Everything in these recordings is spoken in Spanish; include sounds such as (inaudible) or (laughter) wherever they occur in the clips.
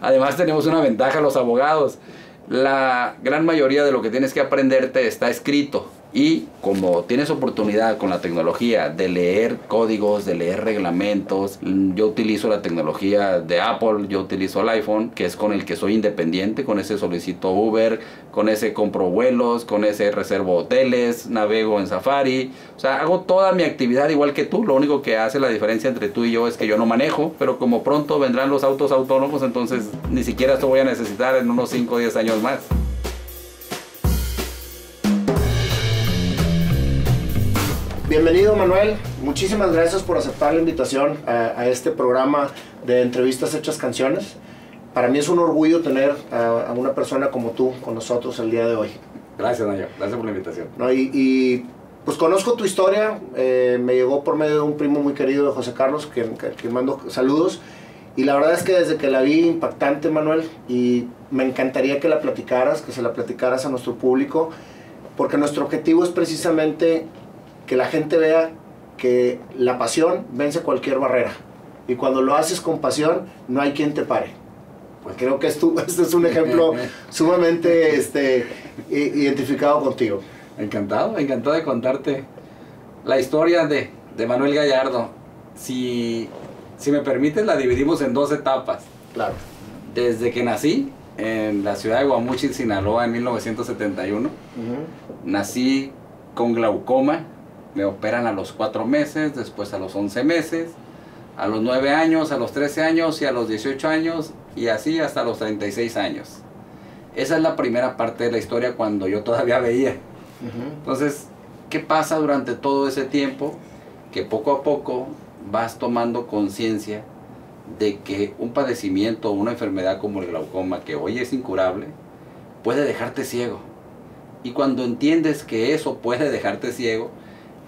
Además tenemos una ventaja los abogados. La gran mayoría de lo que tienes que aprenderte está escrito. Y como tienes oportunidad con la tecnología de leer códigos, de leer reglamentos, yo utilizo la tecnología de Apple, yo utilizo el iPhone, que es con el que soy independiente, con ese solicito Uber, con ese compro vuelos, con ese reservo hoteles, navego en Safari, o sea, hago toda mi actividad igual que tú, lo único que hace la diferencia entre tú y yo es que yo no manejo, pero como pronto vendrán los autos autónomos, entonces ni siquiera esto voy a necesitar en unos 5 o 10 años más. Bienvenido Manuel, muchísimas gracias por aceptar la invitación a, este programa de entrevistas hechas canciones. Para mí es un orgullo tener a, una persona como tú con nosotros el día de hoy. Gracias Nayo, gracias por la invitación. y, pues conozco tu historia, eh, me llegó por medio de un primo muy querido de José Carlos, que, que, mando saludos. Y la verdad es que desde que la vi impactante Manuel y me encantaría que la platicaras, que se la platicaras a nuestro público, porque nuestro objetivo es precisamente que la gente vea que la pasión vence cualquier barrera. Y cuando lo haces con pasión, no hay quien te pare. Pues creo que esto, (laughs) este es un ejemplo (laughs) sumamente este, identificado contigo. Encantado, encantado de contarte la historia de, de Manuel Gallardo. Si, si me permites, la dividimos en dos etapas. Claro. Desde que nací en la ciudad de Guamuchil, Sinaloa, en 1971, nací con glaucoma, me operan a los 4 meses, después a los 11 meses, a los 9 años, a los 13 años y a los 18 años y así hasta los 36 años. Esa es la primera parte de la historia cuando yo todavía (laughs) veía. Entonces, ¿qué pasa durante todo ese tiempo? Que poco a poco vas tomando conciencia de que un padecimiento o una enfermedad como el glaucoma, que hoy es incurable, puede dejarte ciego. Y cuando entiendes que eso puede dejarte ciego,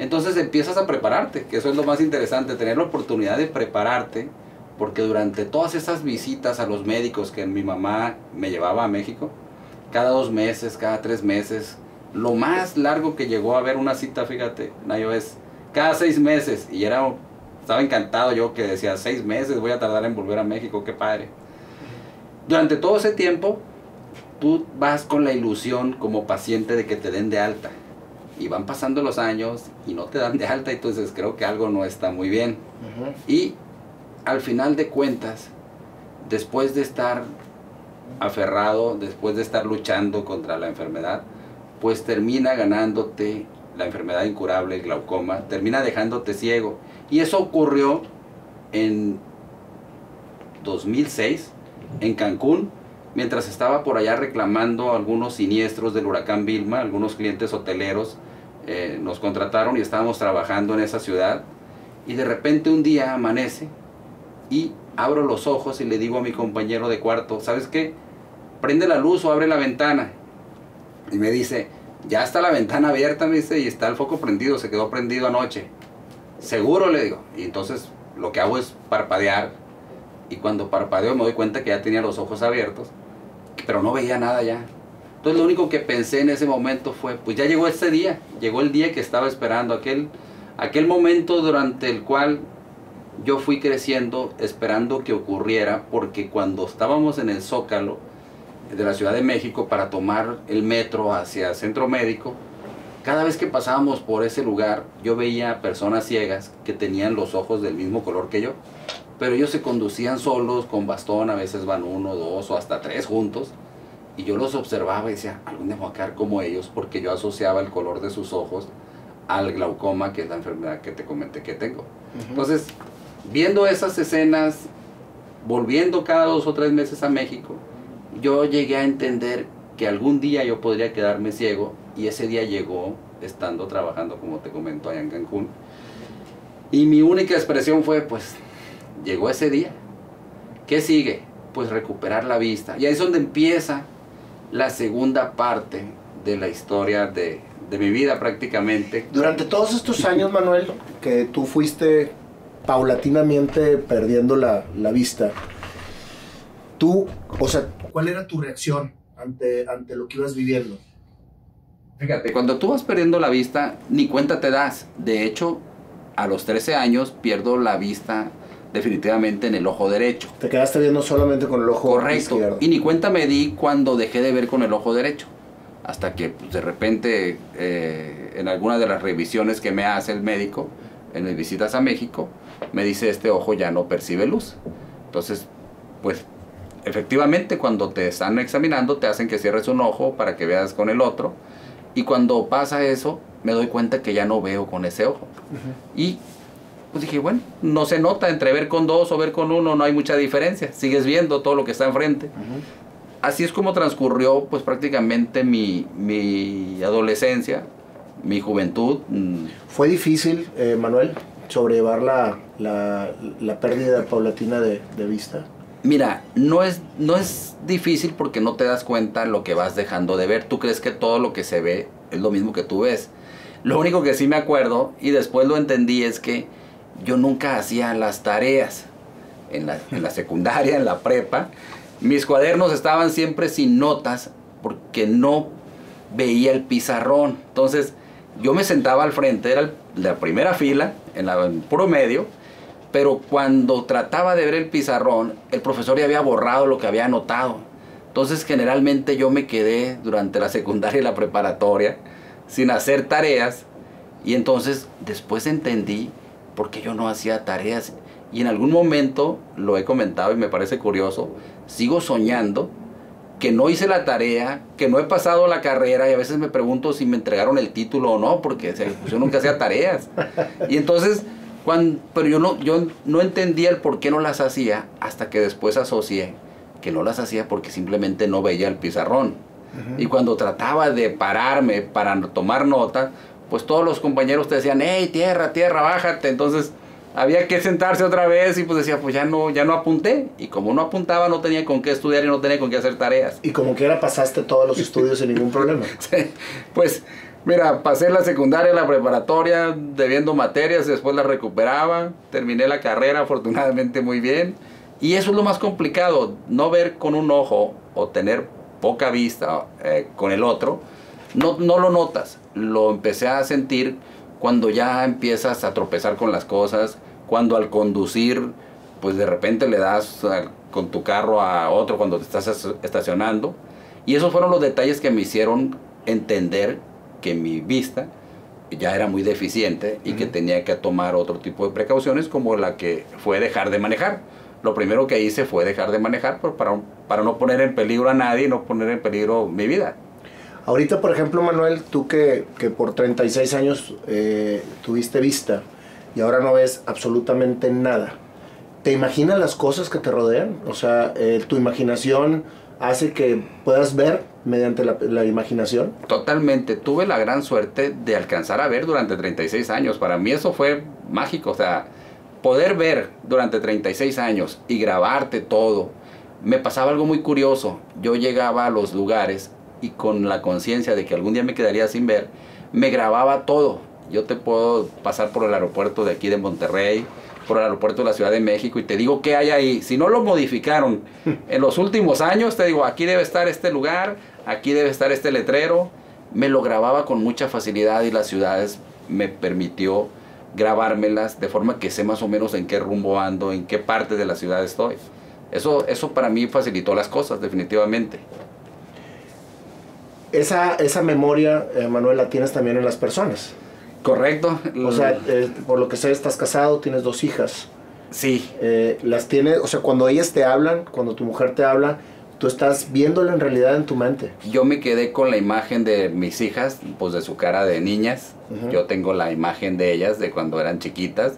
entonces empiezas a prepararte, que eso es lo más interesante, tener la oportunidad de prepararte, porque durante todas esas visitas a los médicos que mi mamá me llevaba a México, cada dos meses, cada tres meses, lo más largo que llegó a ver una cita, fíjate, Nayo, es cada seis meses, y era, estaba encantado yo que decía, seis meses voy a tardar en volver a México, qué padre. Durante todo ese tiempo, tú vas con la ilusión como paciente de que te den de alta y van pasando los años y no te dan de alta, entonces creo que algo no está muy bien. Y al final de cuentas, después de estar aferrado, después de estar luchando contra la enfermedad, pues termina ganándote la enfermedad incurable, el glaucoma, termina dejándote ciego. Y eso ocurrió en 2006, en Cancún, mientras estaba por allá reclamando algunos siniestros del huracán Vilma, algunos clientes hoteleros eh, nos contrataron y estábamos trabajando en esa ciudad y de repente un día amanece y abro los ojos y le digo a mi compañero de cuarto, ¿sabes qué? Prende la luz o abre la ventana. Y me dice, ya está la ventana abierta, me dice, y está el foco prendido, se quedó prendido anoche. Seguro, le digo. Y entonces lo que hago es parpadear. Y cuando parpadeo me doy cuenta que ya tenía los ojos abiertos, pero no veía nada ya. Entonces lo único que pensé en ese momento fue, pues ya llegó ese día, llegó el día que estaba esperando, aquel, aquel momento durante el cual yo fui creciendo esperando que ocurriera, porque cuando estábamos en el Zócalo de la Ciudad de México para tomar el metro hacia Centro Médico, cada vez que pasábamos por ese lugar yo veía personas ciegas que tenían los ojos del mismo color que yo, pero ellos se conducían solos, con bastón, a veces van uno, dos o hasta tres juntos y yo los observaba y decía, algún día voy a quedar como ellos, porque yo asociaba el color de sus ojos al glaucoma, que es la enfermedad que te comenté que tengo. Entonces, viendo esas escenas, volviendo cada dos o tres meses a México, yo llegué a entender que algún día yo podría quedarme ciego y ese día llegó estando trabajando, como te comento, allá en Cancún. Y mi única expresión fue, pues, llegó ese día. ¿Qué sigue? Pues recuperar la vista. Y ahí es donde empieza la segunda parte de la historia de, mi vida prácticamente. Durante todos estos años, Manuel, que tú fuiste paulatinamente perdiendo la, vista, tú, o sea, ¿cuál era tu reacción ante, ante lo que ibas viviendo? Fíjate, cuando tú vas perdiendo la vista, ni cuenta te das. De hecho, a los 13 años pierdo la vista definitivamente en el ojo derecho. Te quedaste viendo solamente con el ojo Correcto. izquierdo. Y ni cuenta me di cuando dejé de ver con el ojo derecho. Hasta que pues, de repente eh, en alguna de las revisiones que me hace el médico, en mis visitas a México, me dice este ojo ya no percibe luz. Entonces, pues efectivamente cuando te están examinando te hacen que cierres un ojo para que veas con el otro. Y cuando pasa eso, me doy cuenta que ya no veo con ese ojo. Y pues dije, bueno, no se nota entre ver con dos o ver con uno, no hay mucha diferencia. Sigues viendo todo lo que está enfrente. Así es como transcurrió pues prácticamente mi, mi adolescencia, mi juventud. mm, ¿Fue difícil, eh, Manuel, sobrellevar la, la, la pérdida paulatina de, de vista? Mira, no es, no es difícil porque no te das cuenta lo que vas dejando de ver. Tú crees que todo lo que se ve es lo mismo que tú ves. Lo único que sí me acuerdo y después lo entendí es que yo nunca hacía las tareas en la, en la secundaria, en la prepa. Mis cuadernos estaban siempre sin notas porque no veía el pizarrón. Entonces yo me sentaba al frente, era la primera fila, en la en puro medio, pero cuando trataba de ver el pizarrón, el profesor ya había borrado lo que había anotado. Entonces generalmente yo me quedé durante la secundaria y la preparatoria sin hacer tareas y entonces después entendí por qué yo no hacía tareas y en algún momento, lo he comentado y me parece curioso, sigo soñando que no hice la tarea, que no he pasado la carrera y a veces me pregunto si me entregaron el título o no, porque pues, yo nunca hacía tareas. Y entonces, cuando, pero yo no, yo no entendía el por qué no las hacía hasta que después asocié que no las hacía porque simplemente no veía el pizarrón. Y cuando trataba de pararme para tomar nota, pues todos los compañeros te decían, hey, tierra, tierra, bájate. Entonces había que sentarse otra vez y pues decía, pues ya no, ya no apunté. Y como no apuntaba, no tenía con qué estudiar y no tenía con qué hacer tareas. Y como quiera pasaste todos los (laughs) estudios sin ningún problema. (laughs) Sí, pues mira, pasé la secundaria, la preparatoria, debiendo materias, después la recuperaba, terminé la carrera afortunadamente muy bien. Y eso es lo más complicado, no ver con un ojo o tener poca vista eh, con el otro, no, no lo notas, lo empecé a sentir cuando ya empiezas a tropezar con las cosas, cuando al conducir, pues de repente le das con tu carro a otro cuando te estás es- estacionando. Y esos fueron los detalles que me hicieron entender que mi vista ya era muy deficiente y que tenía que tomar otro tipo de precauciones como la que fue dejar de manejar. Lo primero que hice fue dejar de manejar para, para no poner en peligro a nadie y no poner en peligro mi vida. Ahorita, por ejemplo, Manuel, tú que, que por 36 años eh, tuviste vista y ahora no ves absolutamente nada, ¿te imaginas las cosas que te rodean? O sea, eh, tu imaginación hace que puedas ver mediante la, la imaginación. Totalmente, tuve la gran suerte de alcanzar a ver durante 36 años. Para mí eso fue mágico, o sea, poder ver durante 36 años y grabarte todo. Me pasaba algo muy curioso. Yo llegaba a los lugares y con la conciencia de que algún día me quedaría sin ver, me grababa todo. Yo te puedo pasar por el aeropuerto de aquí de Monterrey, por el aeropuerto de la Ciudad de México y te digo qué hay ahí. Si no lo modificaron (laughs) en los últimos años, te digo, aquí debe estar este lugar, aquí debe estar este letrero. Me lo grababa con mucha facilidad y las ciudades me permitió grabármelas de forma que sé más o menos en qué rumbo ando, en qué parte de la ciudad estoy. Eso, eso para mí facilitó las cosas, definitivamente. Esa, esa memoria, eh, Manuel, la tienes también en las personas. Correcto. O sea, eh, por lo que sé, estás casado, tienes dos hijas. sí, Eh, las tienes, o sea, cuando ellas te hablan, cuando tu mujer te habla, tú estás viéndolo en realidad en tu mente. yo me quedé con la imagen de mis hijas, pues de su cara de niñas. Yo tengo la imagen de ellas de cuando eran chiquitas.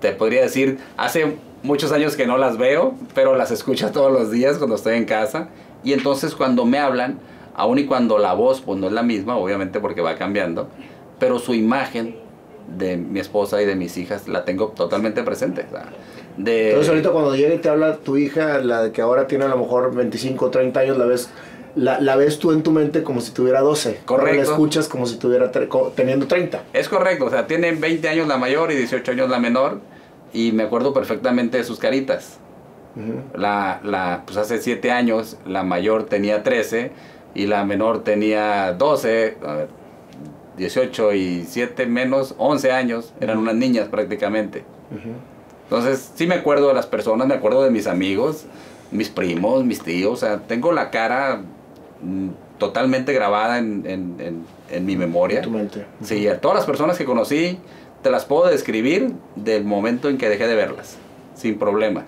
Te podría decir, hace muchos años que no las veo, pero las escucho (laughs) todos los días cuando estoy en casa. Y entonces cuando me hablan, aun y cuando la voz pues no es la misma, obviamente porque va cambiando, pero su imagen de mi esposa y de mis hijas la tengo totalmente presente. o sea, de, Entonces ahorita cuando llega y te habla tu hija, la que ahora tiene a lo mejor 25 o 30 años, la ves, la, la ves tú en tu mente como si tuviera 12. Ahora Correcto. La escuchas como si tuviera teniendo 30. Es correcto, o sea, tiene 20 años la mayor y 18 años la menor, y me acuerdo perfectamente de sus caritas. Ujú. La, la, pues hace 7 años la mayor tenía 13 y la menor tenía 12, a ver, 18 y 7 menos 11 años, eran unas niñas prácticamente. Entonces, sí me acuerdo de las personas, me acuerdo de mis amigos, mis primos, mis tíos, o sea, tengo la cara mm, totalmente grabada en, en, en, mi memoria. tu mente. Sí, a todas las personas que conocí, te las puedo describir del momento en que dejé de verlas, sin problema.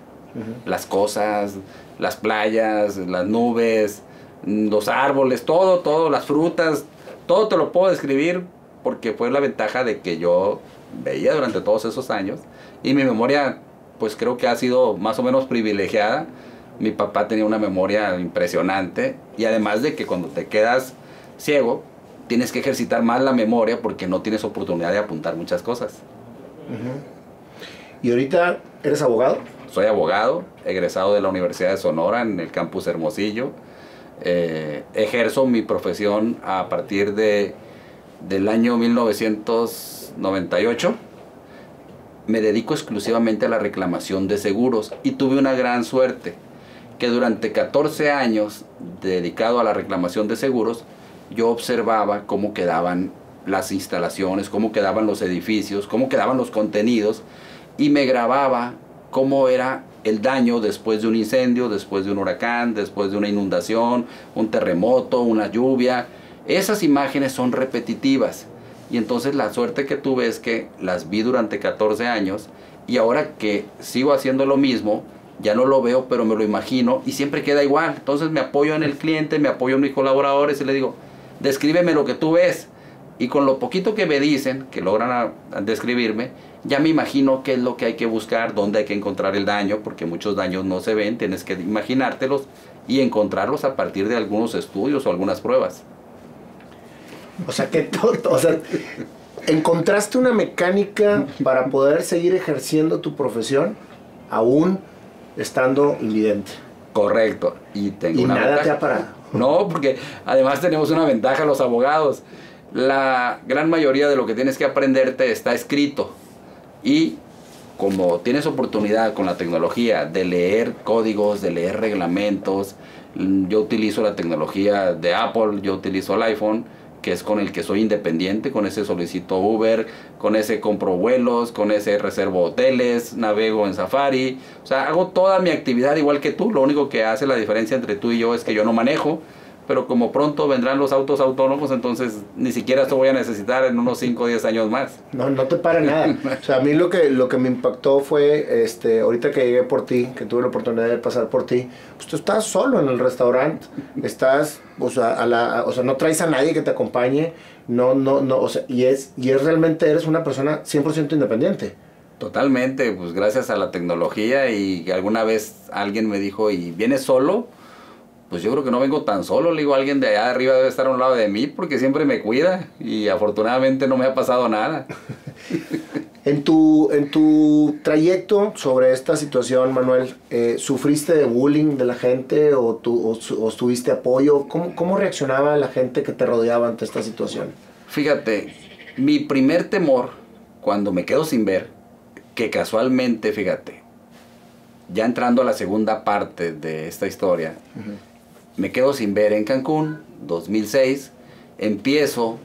Las cosas, las playas, las nubes, los árboles, todo, todo, las frutas, todo te lo puedo describir porque fue la ventaja de que yo veía durante todos esos años y mi memoria pues creo que ha sido más o menos privilegiada. Mi papá tenía una memoria impresionante y además de que cuando te quedas ciego tienes que ejercitar más la memoria porque no tienes oportunidad de apuntar muchas cosas. ¿Y ahorita eres abogado? Soy abogado, egresado de la Universidad de Sonora en el campus Hermosillo. Eh, ejerzo mi profesión a partir de, del año 1998 me dedico exclusivamente a la reclamación de seguros y tuve una gran suerte que durante 14 años dedicado a la reclamación de seguros, yo observaba cómo quedaban las instalaciones, cómo quedaban los edificios, cómo quedaban los contenidos y me grababa cómo era el daño después de un incendio, después de un huracán, después de una inundación, un terremoto, una lluvia. Esas imágenes son repetitivas y entonces la suerte que tuve es que las vi durante 14 años y ahora que sigo haciendo lo mismo, ya no lo veo, pero me lo imagino y siempre queda igual. Entonces me apoyo en el cliente, me apoyo en mis colaboradores y le digo, descríbeme lo que tú ves. Y con lo poquito que me dicen, que logran describirme, ya me imagino qué es lo que hay que buscar, dónde hay que encontrar el daño, porque muchos daños no se ven, tienes que imaginártelos y encontrarlos a partir de algunos estudios o algunas pruebas. O sea, que o sea, encontraste una mecánica para poder seguir ejerciendo tu profesión aún estando invidente. Correcto. Y tengo y una nada te ha parado. No, porque además tenemos una ventaja los abogados. La gran mayoría de lo que tienes que aprenderte está escrito. Y como tienes oportunidad con la tecnología de leer códigos, de leer reglamentos, yo utilizo la tecnología de Apple, yo utilizo el iPhone, que es con el que soy independiente, con ese solicito Uber, con ese compro vuelos, con ese reservo hoteles, navego en Safari, o sea, hago toda mi actividad igual que tú, lo único que hace la diferencia entre tú y yo es que yo no manejo, pero como pronto vendrán los autos autónomos, entonces ni siquiera esto voy a necesitar en unos 5 o 10 años más. No, no te para nada. (laughs) O sea, a mí lo que, lo que me impactó fue, este, ahorita que llegué por ti, que tuve la oportunidad de pasar por ti, pues tú estás solo en el restaurante, estás, o sea, a la, o sea, no traes a nadie que te acompañe, no, no, no, o sea, y es, y es realmente, eres una persona 100% independiente. Totalmente, pues gracias a la tecnología y alguna vez alguien me dijo, ¿y vienes solo? Pues yo creo que no vengo tan solo, le digo, alguien de allá arriba debe estar a un lado de mí porque siempre me cuida y afortunadamente no me ha pasado nada. (laughs) en, tu, en tu trayecto sobre esta situación, Manuel, eh, ¿sufriste de bullying de la gente o, tu, o, tuviste apoyo? ¿Cómo, ¿Cómo reaccionaba la gente que te rodeaba ante esta situación? Fíjate, mi primer temor cuando me quedo sin ver, que casualmente, fíjate, ya entrando a la segunda parte de esta historia, me quedo sin ver en Cancún, 2006, empiezo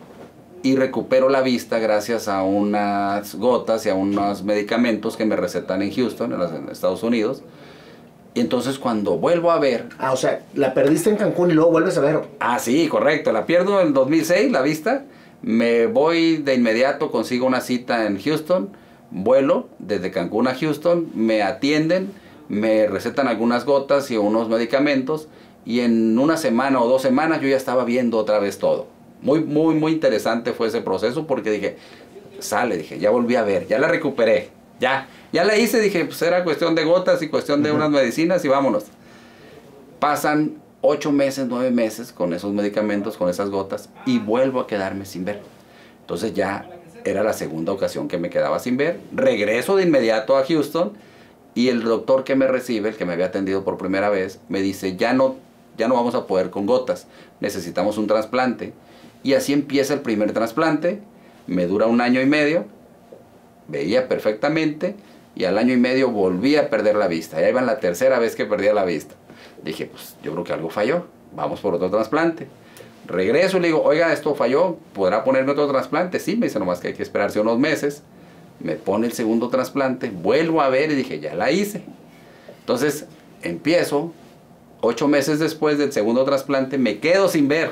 y recupero la vista gracias a unas gotas y a unos medicamentos que me recetan en Houston, en, Estados Unidos. Y entonces cuando vuelvo a ver... Ah, o sea, la perdiste en Cancún y luego vuelves a ver. Ah, sí, correcto. La pierdo en 2006, la vista. Me voy de inmediato, consigo una cita en Houston, vuelo desde Cancún a Houston, me atienden, me recetan algunas gotas y unos medicamentos y en una semana o dos semanas yo ya estaba viendo otra vez todo. Muy, muy, muy interesante fue ese proceso porque dije, sale, dije, ya volví a ver, ya la recuperé, ya, ya la hice, dije, pues era cuestión de gotas y cuestión de unas medicinas y vámonos. Pasan ocho meses, nueve meses con esos medicamentos, con esas gotas y vuelvo a quedarme sin ver. Entonces ya era la segunda ocasión que me quedaba sin ver. Regreso de inmediato a Houston y el doctor que me recibe, el que me había atendido por primera vez, me dice, ya no ya no vamos a poder con gotas, necesitamos un trasplante. Y así empieza el primer trasplante, me dura un año y medio, veía perfectamente y al año y medio volví a perder la vista. Ya iba la tercera vez que perdía la vista. Dije, pues yo creo que algo falló, vamos por otro trasplante. Regreso y le digo, oiga, esto falló, ¿podrá ponerme otro trasplante? Sí, me dice nomás que hay que esperarse unos meses. me pone el segundo trasplante, vuelvo a ver y dije, ya la hice. Entonces empiezo, ocho meses después del segundo trasplante, me quedo sin ver.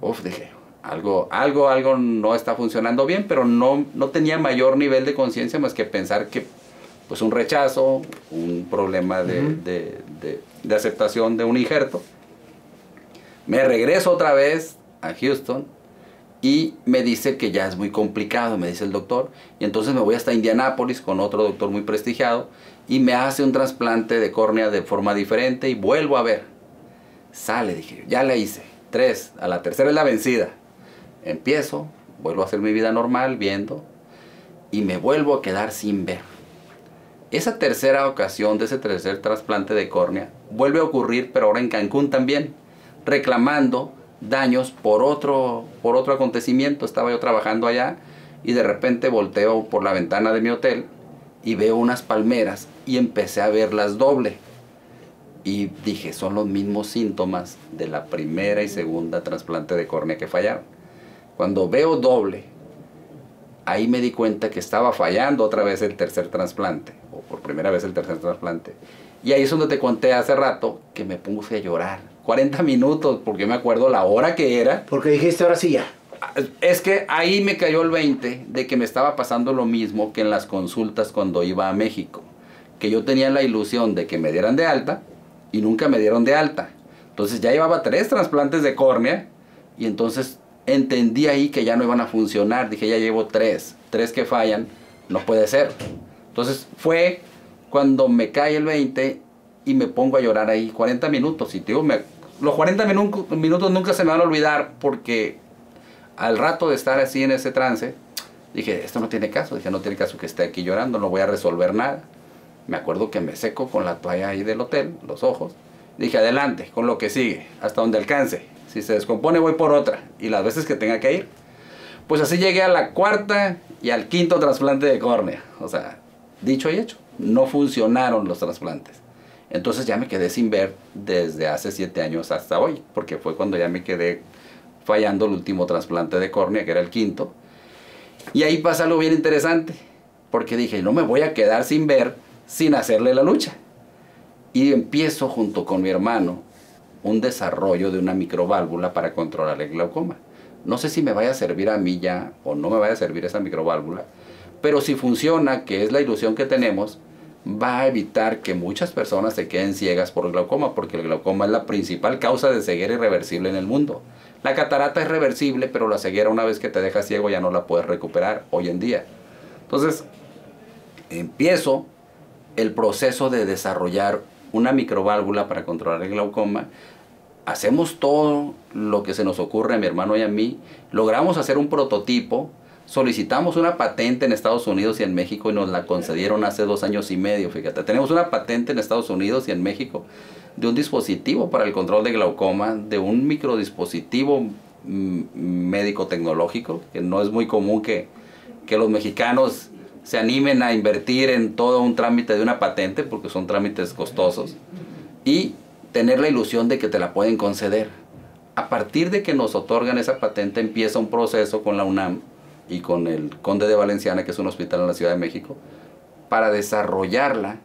Uf, dije, algo, algo, algo no está funcionando bien, pero no, no tenía mayor nivel de conciencia más que pensar que pues un rechazo, un problema de, de, aceptación de un injerto. Me regreso otra vez a Houston y me dice que ya es muy complicado, me dice el doctor. Y entonces me voy hasta Indianápolis con otro doctor muy prestigiado y me hace un trasplante de córnea de forma diferente y vuelvo a ver. Sale, dije, ya la hice. Tres, a la tercera es la vencida. Empiezo, vuelvo a hacer mi vida normal, viendo, y me vuelvo a quedar sin ver. Esa tercera ocasión de ese tercer trasplante de córnea vuelve a ocurrir, pero ahora en Cancún también, reclamando daños por otro, por otro acontecimiento. Estaba yo trabajando allá y de repente volteo por la ventana de mi hotel y veo unas palmeras y empecé a verlas doble. Y dije, son los mismos síntomas de la primera y segunda trasplante de córnea que fallaron. Cuando veo doble, ahí me di cuenta que estaba fallando otra vez el tercer trasplante, o por primera vez el tercer trasplante. Y ahí es donde te conté hace rato que me puse a llorar 40 minutos, porque me acuerdo la hora que era. Porque dijiste, ahora sí ya. Es que ahí me cayó el 20 de que me estaba pasando lo mismo que en las consultas cuando iba a México. Que yo tenía la ilusión de que me dieran de alta y nunca me dieron de alta. Entonces ya llevaba tres trasplantes de córnea y entonces entendí ahí que ya no iban a funcionar. Dije, ya llevo tres, tres que fallan, no puede ser. Entonces fue cuando me cae el 20 y me pongo a llorar ahí 40 minutos. Y digo, me, los 40 minutos nunca se me van a olvidar porque al rato de estar así en ese trance, dije, esto no tiene caso, dije, no tiene caso que esté aquí llorando, no voy a resolver nada. Me acuerdo que me seco con la toalla ahí del hotel, los ojos. Dije, adelante, con lo que sigue, hasta donde alcance. Si se descompone, voy por otra. Y las veces que tenga que ir. Pues así llegué a la cuarta y al quinto trasplante de córnea. O sea, dicho y hecho, no funcionaron los trasplantes. Entonces ya me quedé sin ver desde hace siete años hasta hoy, porque fue cuando ya me quedé fallando el último trasplante de córnea, que era el quinto. Y ahí pasa algo bien interesante, porque dije, no me voy a quedar sin ver sin hacerle la lucha. Y empiezo junto con mi hermano un desarrollo de una microválvula para controlar el glaucoma. No sé si me vaya a servir a mí ya o no me vaya a servir esa microválvula, pero si funciona, que es la ilusión que tenemos, va a evitar que muchas personas se queden ciegas por el glaucoma, porque el glaucoma es la principal causa de ceguera irreversible en el mundo. La catarata es reversible, pero la ceguera una vez que te deja ciego ya no la puedes recuperar hoy en día. Entonces, empiezo el proceso de desarrollar una microválvula para controlar el glaucoma. Hacemos todo lo que se nos ocurre a mi hermano y a mí. Logramos hacer un prototipo solicitamos una patente en Estados Unidos y en México y nos la concedieron hace dos años y medio, fíjate. Tenemos una patente en Estados Unidos y en México de un dispositivo para el control de glaucoma, de un microdispositivo mm, médico tecnológico, que no es muy común que, que los mexicanos se animen a invertir en todo un trámite de una patente, porque son trámites costosos, y tener la ilusión de que te la pueden conceder. A partir de que nos otorgan esa patente empieza un proceso con la UNAM y con el Conde de Valenciana, que es un hospital en la Ciudad de México, para desarrollarla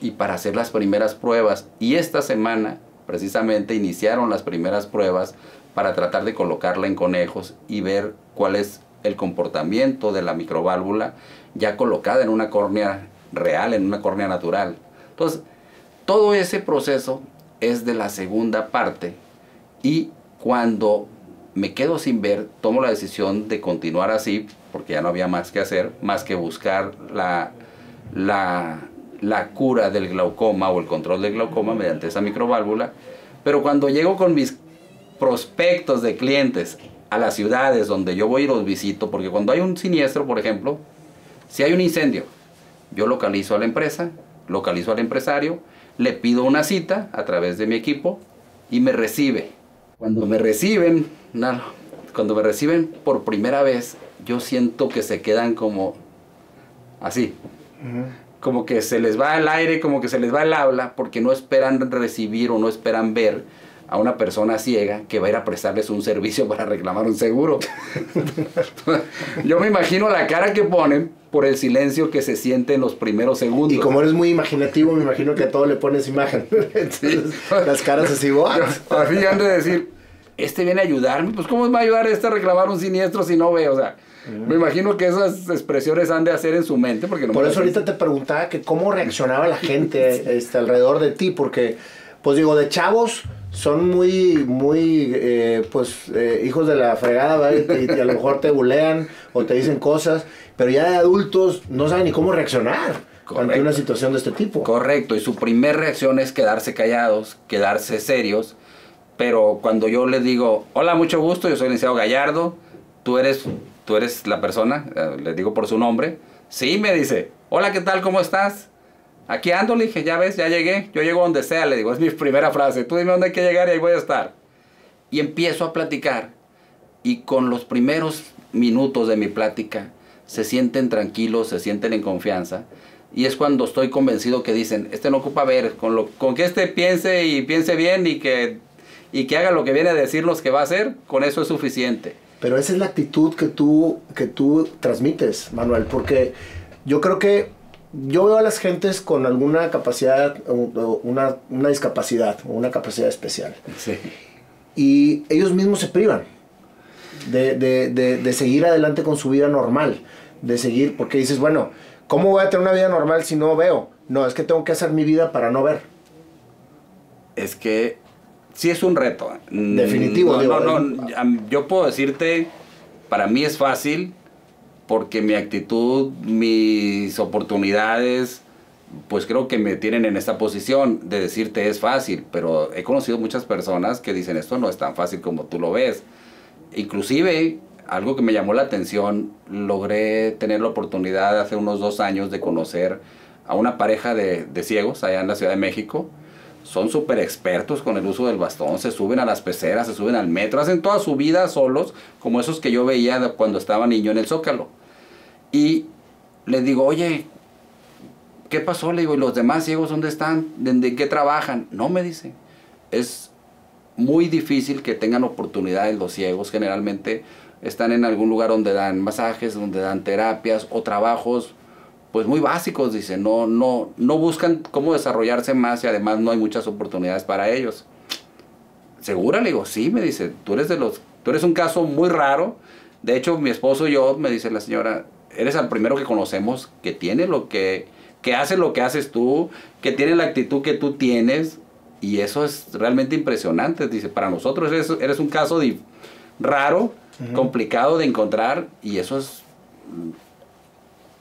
y para hacer las primeras pruebas. Y esta semana, precisamente, iniciaron las primeras pruebas para tratar de colocarla en conejos y ver cuál es el comportamiento de la microválvula ya colocada en una córnea real, en una córnea natural. Entonces, todo ese proceso es de la segunda parte y cuando me quedo sin ver, tomo la decisión de continuar así, porque ya no había más que hacer, más que buscar la, la, cura del glaucoma o el control del glaucoma mediante esa microválvula. Pero cuando llego con mis prospectos de clientes a las ciudades donde yo voy y los visito, porque cuando hay un siniestro, por ejemplo, si hay un incendio, yo localizo a la empresa, localizo al empresario, le pido una cita a través de mi equipo y me recibe. Cuando me reciben, cuando me reciben por primera vez, yo siento que se quedan como así. Como que se les va el aire, como que se les va el habla, porque no esperan recibir o no esperan ver a una persona ciega que va a ir a prestarles un servicio (laughs) para reclamar un seguro. (laughs) yo me imagino la cara que ponen por el silencio que se siente en los primeros segundos. Y como eres muy imaginativo, me imagino que a todo le pones imagen. (laughs) Entonces, las caras así, ¡what! Así han de decir, este viene a ayudarme, pues ¿cómo me va a ayudar este a reclamar un siniestro si no ve? O sea, me imagino que esas expresiones han de hacer en su mente. Porque no Por eso ahorita te preguntaba que cómo reaccionaba la (laughs) gente este, alrededor de ti, porque, pues digo, de chavos son muy, muy, eh, pues, eh, hijos de la fregada, Y, a lo mejor te bulean o te dicen cosas, pero ya de adultos no saben ni cómo reaccionar ante una situación de este tipo. Correcto, y su primer reacción es quedarse callados, quedarse serios, pero cuando yo les digo, hola, mucho gusto, yo soy el licenciado Gallardo, tú eres, tú eres la persona, eh, les digo por su nombre, sí, me dice, hola, ¿qué tal? ¿Cómo estás? Aquí ando, le dije, ya ves, ya llegué, yo llego donde sea, le digo, es mi primera frase, tú dime dónde hay que llegar y ahí voy a estar. Y empiezo a platicar y con los primeros minutos de mi plática se sienten tranquilos, se sienten en confianza. Y es cuando estoy convencido que dicen, este no ocupa ver, con, lo, con que este piense y piense bien y que y que haga lo que viene a decirnos que va a hacer, con eso es suficiente. Pero esa es la actitud que tú, que tú transmites, Manuel, porque yo creo que yo veo a las gentes con alguna capacidad, una, una discapacidad una capacidad especial. Sí. Y ellos mismos se privan de, de, de, de, seguir adelante con su vida normal, de seguir, porque dices, bueno, ¿cómo voy a tener una vida normal si no veo? No, es que tengo que hacer mi vida para no ver. Es que sí es un reto. Definitivo. No, no, no, yo puedo decirte, para mí es fácil porque mi actitud, mis oportunidades, pues creo que me tienen en esta posición de decirte es fácil, pero he conocido muchas personas que dicen esto no es tan fácil como tú lo ves. Inclusive, algo que me llamó la atención, logré tener la oportunidad hace unos dos años de conocer a una pareja de, de ciegos allá en la Ciudad de México son súper expertos con el uso del bastón, se suben a las peceras, se suben al metro, hacen toda su vida solos, como esos que yo veía cuando estaba niño en el Zócalo. Y les digo, oye, ¿qué pasó? Le digo, ¿y los demás ciegos dónde están? ¿De qué trabajan? No me dice. Es muy difícil que tengan oportunidades los ciegos, generalmente están en algún lugar donde dan masajes, donde dan terapias o trabajos pues muy básicos, dice, no, no, no buscan cómo desarrollarse más y además no hay muchas oportunidades para ellos. ¿Segura? Le digo, sí, me dice, tú eres de los, tú eres un caso muy raro. De hecho, mi esposo y yo, me dice la señora, eres el primero que conocemos que tiene lo que, que hace lo que haces tú, que tiene la actitud que tú tienes. Y eso es realmente impresionante. Dice, para nosotros eres, eres un caso raro, complicado de encontrar y eso es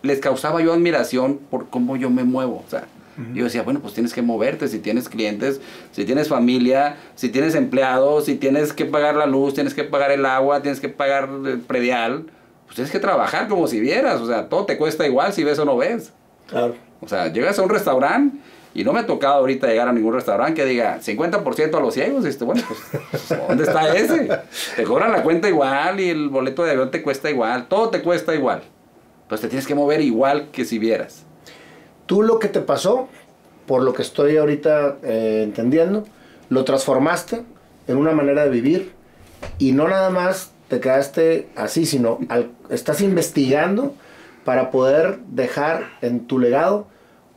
les causaba yo admiración por cómo yo me muevo. O sea, yo decía, bueno, pues tienes que moverte, si tienes clientes, si tienes familia, si tienes empleados, si tienes que pagar la luz, tienes que pagar el agua, tienes que pagar el predial, pues tienes que trabajar como si vieras, o sea, todo te cuesta igual si ves o no ves. Claro. O sea, llegas a un restaurante y no me ha tocado ahorita llegar a ningún restaurante que diga 50% a los ciegos. Y este, bueno, pues, ¿dónde está ese? Te cobran la cuenta igual y el boleto de avión te cuesta igual, todo te cuesta igual. Entonces te tienes que mover igual que si vieras. Tú lo que te pasó, por lo que estoy ahorita eh, entendiendo, lo transformaste en una manera de vivir y no nada más te quedaste así, sino estás investigando para poder dejar en tu legado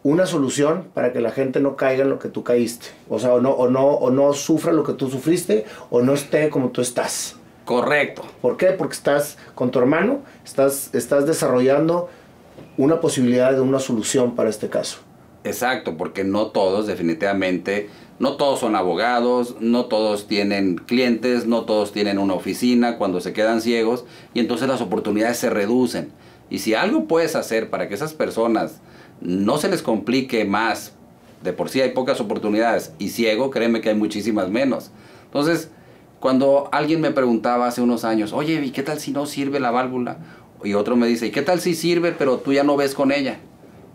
una solución para que la gente no caiga en lo que tú caíste. O sea, o no, o no, o no sufra lo que tú sufriste, o no esté como tú estás. Correcto. ¿Por qué? Porque estás con tu hermano, estás, estás desarrollando una posibilidad de una solución para este caso. Exacto, porque no todos definitivamente, no todos son abogados, no todos tienen clientes, no todos tienen una oficina cuando se quedan ciegos y entonces las oportunidades se reducen. Y si algo puedes hacer para que esas personas no se les complique más, de por sí hay pocas oportunidades y ciego, créeme que hay muchísimas menos. Entonces, cuando alguien me preguntaba hace unos años, oye, ¿y qué tal si no sirve la válvula? Y otro me dice, ¿y qué tal si sirve pero tú ya no ves con ella?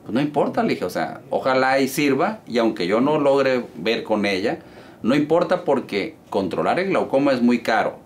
Pues no importa, le dije, o sea, ojalá y sirva y aunque yo no logre ver con ella, no importa porque controlar el glaucoma es muy caro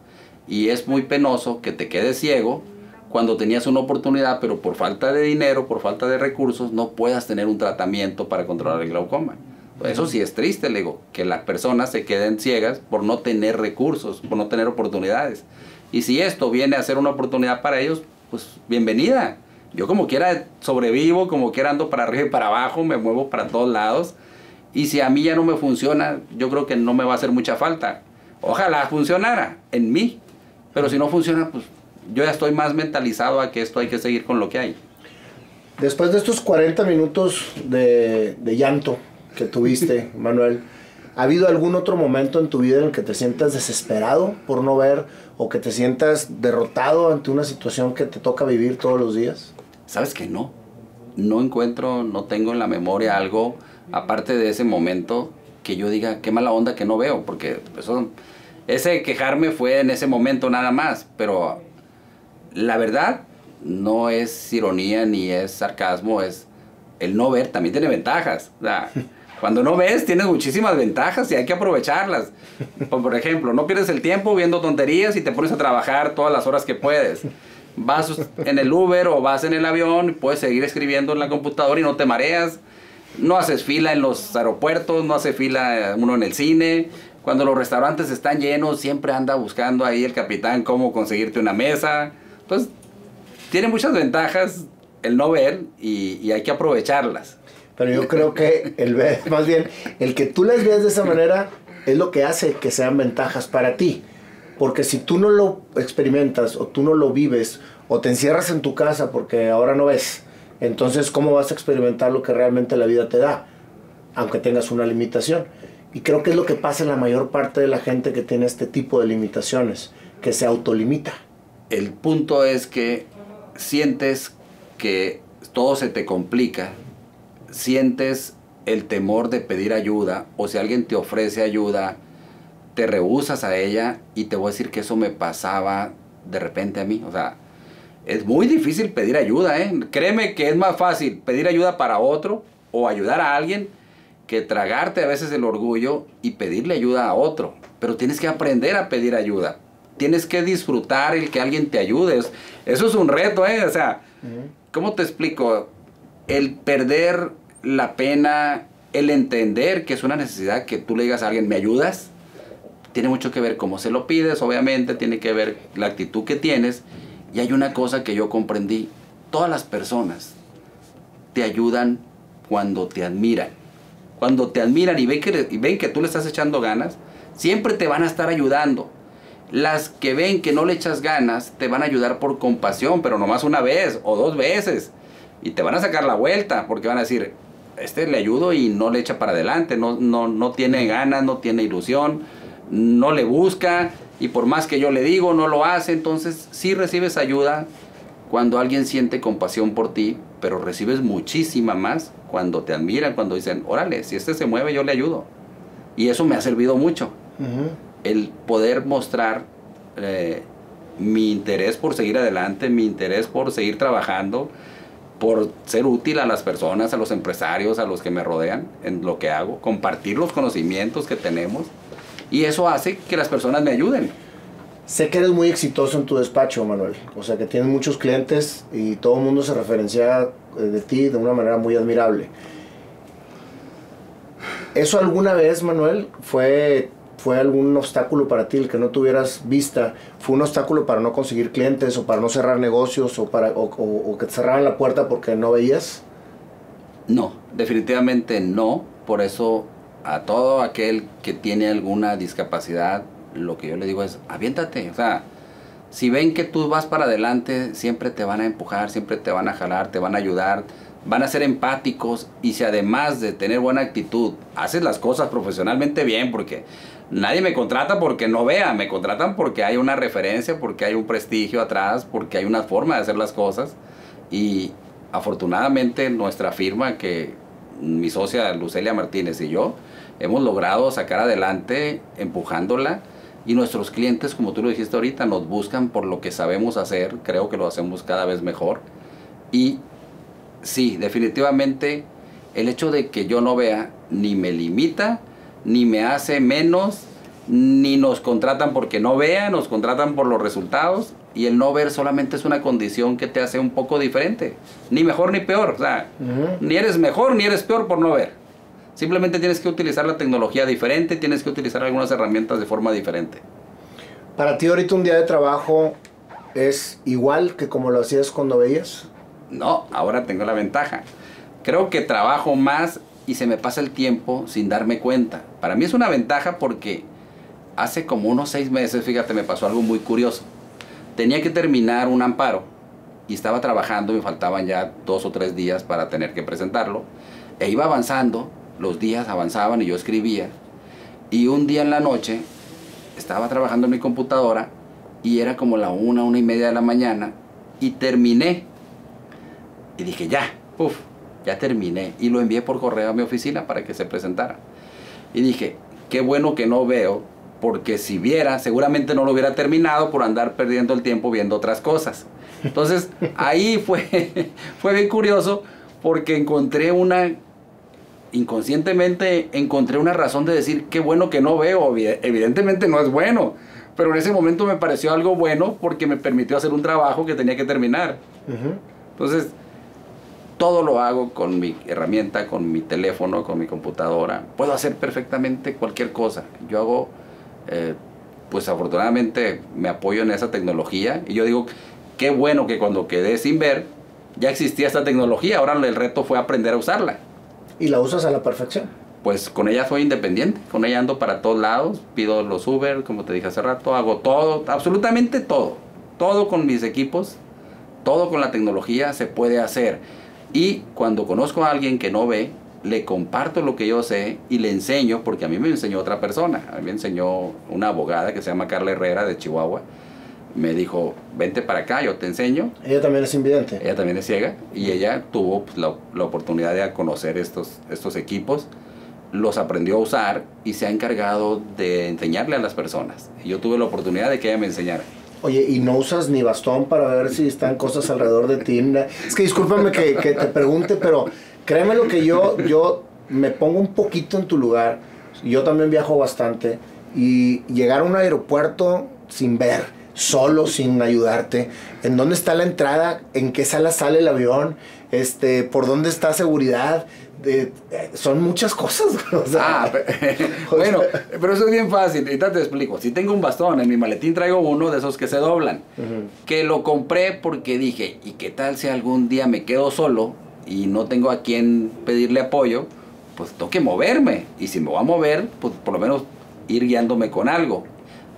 y es muy penoso que te quedes ciego cuando tenías una oportunidad, pero por falta de dinero, por falta de recursos, no puedas tener un tratamiento para controlar el glaucoma. Eso sí es triste, le digo, que las personas se queden ciegas por no tener recursos, por no tener oportunidades. Y si esto viene a ser una oportunidad para ellos, pues bienvenida. Yo como quiera sobrevivo, como quiera ando para arriba y para abajo, me muevo para todos lados. Y si a mí ya no me funciona, yo creo que no me va a hacer mucha falta. Ojalá funcionara en mí. Pero si no funciona, pues yo ya estoy más mentalizado a que esto hay que seguir con lo que hay. Después de estos 40 minutos de, de llanto que tuviste, (laughs) Manuel, ¿ha habido algún otro momento en tu vida en el que te sientas desesperado por no ver o que te sientas derrotado ante una situación que te toca vivir todos los días? ¿Sabes que no? No encuentro, no tengo en la memoria algo, aparte de ese momento, que yo diga, qué mala onda que no veo, porque eso, ese quejarme fue en ese momento nada más, pero la verdad no es ironía ni es sarcasmo, es el no ver también tiene ventajas. (laughs) cuando no ves, tienes muchísimas ventajas y hay que aprovecharlas. Por ejemplo, no pierdes el tiempo viendo tonterías y te pones a trabajar todas las horas que puedes. Vas en el Uber o vas en el avión y puedes seguir escribiendo en la computadora y no te mareas. No haces fila en los aeropuertos, no hace fila uno en el cine. Cuando los restaurantes están llenos, siempre anda buscando ahí el capitán cómo conseguirte una mesa. Entonces, tiene muchas ventajas el no ver y, hay que aprovecharlas. Pero yo creo que el (laughs) más bien, el que tú las veas de esa manera es lo que hace que sean ventajas para ti. Porque si tú no lo experimentas o tú no lo vives o te encierras en tu casa porque ahora no ves, entonces ¿cómo vas a experimentar lo que realmente la vida te da? Aunque tengas una limitación. Y creo que es lo que pasa en la mayor parte de la gente que tiene este tipo de limitaciones, que se autolimita. El punto es que sientes que todo se te complica, sientes el temor de pedir ayuda o si alguien te ofrece ayuda, te rehusas a ella y te voy a decir que eso me pasaba de repente a mí. O sea, es muy difícil pedir ayuda, ¿eh? Créeme que es más fácil pedir ayuda para otro o ayudar a alguien que tragarte a veces el orgullo y pedirle ayuda a otro. Pero tienes que aprender a pedir ayuda tienes que disfrutar el que alguien te ayude. Eso es un reto, ¿eh? O sea, ¿cómo te explico? El perder la pena, el entender que es una necesidad que tú le digas a alguien, ¿me ayudas? Tiene mucho que ver cómo se lo pides, obviamente, tiene que ver la actitud que tienes. Y hay una cosa que yo comprendí, todas las personas te ayudan cuando te admiran. Cuando te admiran y ven que, y ven que tú le estás echando ganas, siempre te van a estar ayudando las que ven que no le echas ganas te van a ayudar por compasión, pero nomás una vez o dos veces. Y te van a sacar la vuelta porque van a decir, este le ayudo y no le echa para adelante, no, no, no tiene ganas, no tiene ilusión, no le busca y por más que yo le digo, no lo hace. Entonces sí recibes ayuda cuando alguien siente compasión por ti, pero recibes muchísima más cuando te admiran, cuando dicen, órale, si este se mueve, yo le ayudo. Y eso me ha servido mucho el poder mostrar eh, mi interés por seguir adelante, mi interés por seguir trabajando, por ser útil a las personas, a los empresarios, a los que me rodean en lo que hago, compartir los conocimientos que tenemos y eso hace que las personas me ayuden. Sé que eres muy exitoso en tu despacho, Manuel. O sea, que tienes muchos clientes y todo el mundo se referencia eh, de ti de una manera muy admirable. ¿Eso alguna vez, Manuel, fue fue algún obstáculo para ti, el que no tuvieras vista, fue un obstáculo para no conseguir clientes o para no cerrar negocios o, para, o, que te cerraran la puerta porque no veías? No, definitivamente no. Por eso a todo aquel que tiene alguna discapacidad, lo que yo le digo es, aviéntate. O sea, si ven que tú vas para adelante, siempre te van a empujar, siempre te van a jalar, te van a ayudar, van a ser empáticos y si además de tener buena actitud, haces las cosas profesionalmente bien, porque nadie me contrata porque no vea, me contratan porque hay una referencia, porque hay un prestigio atrás, porque hay una forma de hacer las cosas. Y afortunadamente nuestra firma, que mi socia Lucelia Martínez y yo, hemos logrado sacar adelante empujándola. Y nuestros clientes, como tú lo dijiste ahorita, nos buscan por lo que sabemos hacer, creo que lo hacemos cada vez mejor. Y sí, definitivamente el hecho de que yo no vea ni me limita, ni me hace menos, ni nos contratan porque no vean, nos contratan por los resultados y el no ver solamente es una condición que te hace un poco diferente, ni mejor ni peor, o sea, ni eres mejor ni eres peor por no ver. Simplemente tienes que utilizar la tecnología diferente, tienes que utilizar algunas herramientas de forma diferente. Para ti ahorita un día de trabajo es igual que como lo hacías cuando veías? No, ahora tengo la ventaja. Creo que trabajo más y se me pasa el tiempo sin darme cuenta. Para mí es una ventaja porque hace como unos seis meses, fíjate, me pasó algo muy curioso. Tenía que terminar un amparo y estaba trabajando, me faltaban ya dos o tres días para tener que presentarlo. E iba avanzando, los días avanzaban y yo escribía. Y un día en la noche estaba trabajando en mi computadora y era como la una, una y media de la mañana y terminé. Y dije, ya, uff, ya terminé. Y lo envié por correo a mi oficina para que se presentara. Y dije, qué bueno que no veo, porque si viera, seguramente no lo hubiera terminado por andar perdiendo el tiempo viendo otras cosas. Entonces, (laughs) ahí fue, fue bien curioso porque encontré una, inconscientemente encontré una razón de decir, qué bueno que no veo. Evidentemente no es bueno, pero en ese momento me pareció algo bueno porque me permitió hacer un trabajo que tenía que terminar. Entonces, todo lo hago con mi herramienta, con mi teléfono, con mi computadora. Puedo hacer perfectamente cualquier cosa. Yo hago, eh, pues afortunadamente me apoyo en esa tecnología y yo digo, qué bueno que cuando quedé sin ver, ya existía esta tecnología, ahora el reto fue aprender a usarla. ¿Y la usas a la perfección? pues con ella soy independiente, con ella ando para todos lados, pido los Uber, como te dije hace rato, hago todo, absolutamente todo, todo con mis equipos, todo con la tecnología se puede hacer. Y cuando conozco a alguien que no ve, le comparto lo que yo sé y le enseño, porque a mí me enseñó otra persona, a mí me enseñó una abogada que se llama Carla Herrera de Chihuahua, me dijo, vente para acá, yo te enseño. Ella también es invidente. Ella también es ciega y ella tuvo pues, la, la, oportunidad de conocer estos, estos equipos los aprendió a usar y se ha encargado de enseñarle a las personas. Y yo tuve la oportunidad de que ella me enseñara. Oye, ¿y no usas ni bastón para ver si están cosas alrededor de ti? Es que discúlpame que, que te pregunte, pero créeme lo que yo, yo me pongo un poquito en tu lugar. Yo también viajo bastante y llegar a un aeropuerto sin ver, solo, sin ayudarte, en dónde está la entrada, en qué sala sale el avión, este, por dónde está seguridad, de, son muchas cosas. ah, (laughs) bueno, pero eso es bien fácil. Ahorita te explico. Si tengo un bastón, en mi maletín traigo uno de esos que se doblan. Que lo compré porque dije, ¿y qué tal si algún día me quedo solo y no tengo a quien pedirle apoyo? Pues tengo que moverme. Y si me voy a mover, pues por lo menos ir guiándome con algo.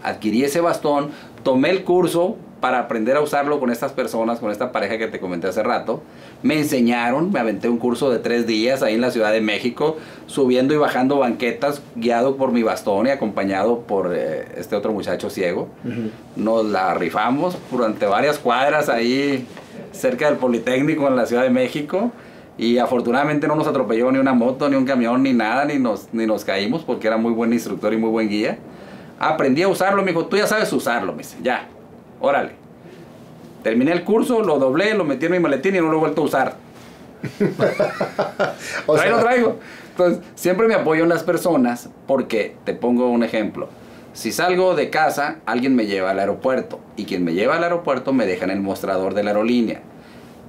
Adquirí ese bastón, tomé el curso para aprender a usarlo con estas personas, con esta pareja que te comenté hace rato. Me enseñaron, me aventé un curso de tres días ahí en la Ciudad de México, subiendo y bajando banquetas, guiado por mi bastón y acompañado por eh, este otro muchacho ciego. Nos la rifamos durante varias cuadras ahí cerca del Politécnico en la Ciudad de México. Y afortunadamente no nos atropelló ni una moto, ni un camión, ni nada, ni nos, ni nos caímos porque era muy buen instructor y muy buen guía. Aprendí a usarlo, me dijo, tú ya sabes usarlo, me dice, ya, órale. Terminé el curso, lo doblé, lo metí en mi maletín y no lo he vuelto a usar. (laughs) o lo traigo. Entonces, siempre me apoyo en las personas porque te pongo un ejemplo. Si salgo de casa, alguien me lleva al aeropuerto y quien me lleva al aeropuerto me deja en el mostrador de la aerolínea.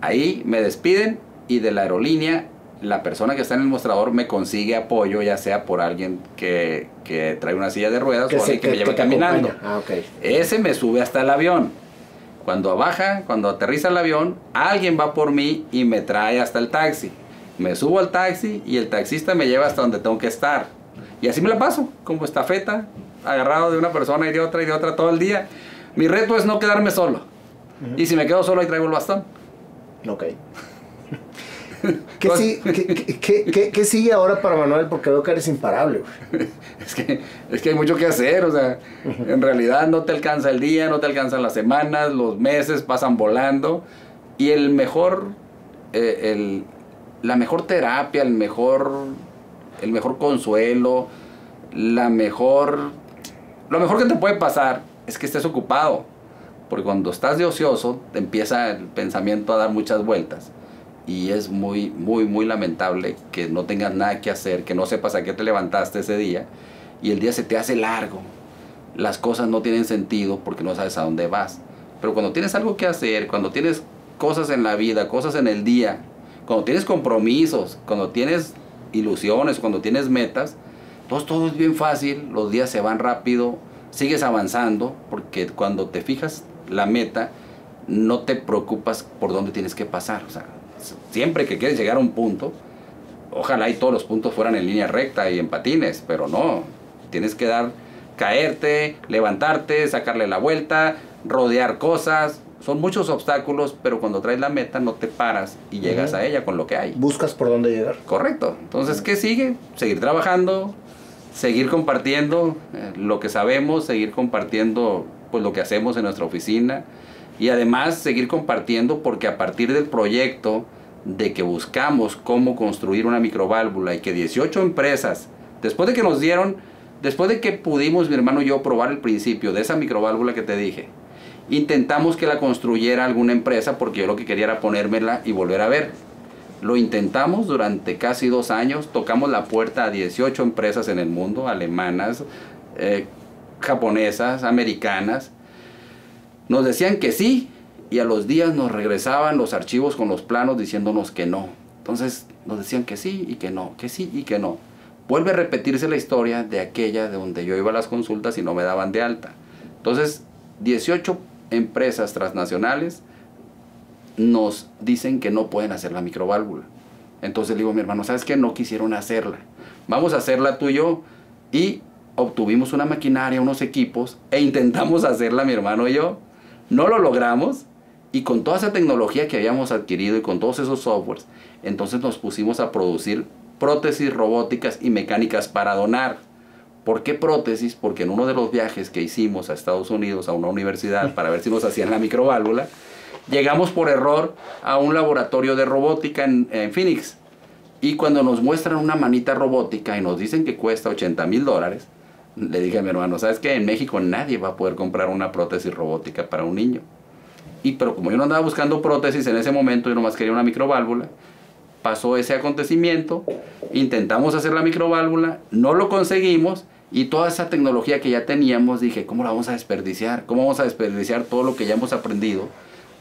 Ahí me despiden y de la aerolínea la persona que está en el mostrador me consigue apoyo, ya sea por alguien que, que trae una silla de ruedas o alguien que, me lleva caminando. Ah, Ese me sube hasta el avión. Cuando baja, cuando aterriza el avión, alguien va por mí y me trae hasta el taxi. Me subo al taxi y el taxista me lleva hasta donde tengo que estar. Y así me la paso, como estafeta, agarrado de una persona y de otra y de otra todo el día. Mi reto es no quedarme solo. Y si me quedo solo, ahí traigo el bastón. Ok. (laughs) (laughs) ¿Qué, sigue ahora para Manuel? Porque veo que eres imparable. (laughs) Es que, es que hay mucho que hacer, o sea, en realidad no te alcanza el día, no te alcanzan las semanas, los meses pasan volando y el mejor, eh, el, la mejor terapia, el mejor, el mejor consuelo, la mejor, lo mejor que te puede pasar es que estés ocupado, porque cuando estás de ocioso te empieza el pensamiento a dar muchas vueltas y es muy, muy, muy lamentable que no tengas nada que hacer, que no sepas a qué te levantaste ese día y el día se te hace largo. Las cosas no tienen sentido porque no sabes a dónde vas. Pero cuando tienes algo que hacer, cuando tienes cosas en la vida, cosas en el día, cuando tienes compromisos, cuando tienes ilusiones, cuando tienes metas, entonces todo es bien fácil, los días se van rápido, sigues avanzando, porque cuando te fijas la meta, no te preocupas por dónde tienes que pasar. O sea, siempre que quieres llegar a un punto, ojalá y todos los puntos fueran en línea recta y en patines, pero no. Tienes que dar, caerte, levantarte, sacarle la vuelta, rodear cosas. Son muchos obstáculos, pero cuando traes la meta no te paras y llegas a ella con lo que hay. Buscas por dónde llegar. Correcto. Entonces, ¿qué sigue? Seguir trabajando, seguir compartiendo eh, lo que sabemos, seguir compartiendo pues lo que hacemos en nuestra oficina y además seguir compartiendo porque a partir del proyecto de que buscamos cómo construir una microválvula y que 18 empresas, después de que nos dieron, después de que pudimos mi hermano y yo probar el principio de esa microválvula que te dije, intentamos que la construyera alguna empresa porque yo lo que quería era ponérmela y volver a ver. Lo intentamos durante casi dos años, tocamos la puerta a 18 empresas en el mundo, alemanas, eh, japonesas, americanas. Nos decían que sí y a los días nos regresaban los archivos con los planos diciéndonos que no. Entonces nos decían que sí y que no, que sí y que no. Vuelve a repetirse la historia de aquella de donde yo iba a las consultas y no me daban de alta. Entonces, 18 empresas transnacionales nos dicen que no pueden hacer la microválvula. Entonces le digo a mi hermano, ¿sabes qué? No quisieron hacerla. Vamos a hacerla tú y yo. Y obtuvimos una maquinaria, unos equipos, e intentamos hacerla mi hermano y yo. No lo logramos. Y con toda esa tecnología que habíamos adquirido y con todos esos softwares, entonces nos pusimos a producir prótesis robóticas y mecánicas para donar. ¿Por qué prótesis? Porque en uno de los viajes que hicimos a Estados Unidos, a una universidad, para ver si nos hacían la microválvula, llegamos por error a un laboratorio de robótica en, Phoenix. Y cuando nos muestran una manita robótica y nos dicen que cuesta 80 mil dólares, le dije a mi hermano, ¿sabes qué? En México nadie va a poder comprar una prótesis robótica para un niño. Y pero como yo no andaba buscando prótesis en ese momento, yo nomás quería una microválvula, pasó ese acontecimiento, intentamos hacer la microválvula, no lo conseguimos y toda esa tecnología que ya teníamos, dije, ¿cómo la vamos a desperdiciar? ¿Cómo vamos a desperdiciar todo lo que ya hemos aprendido?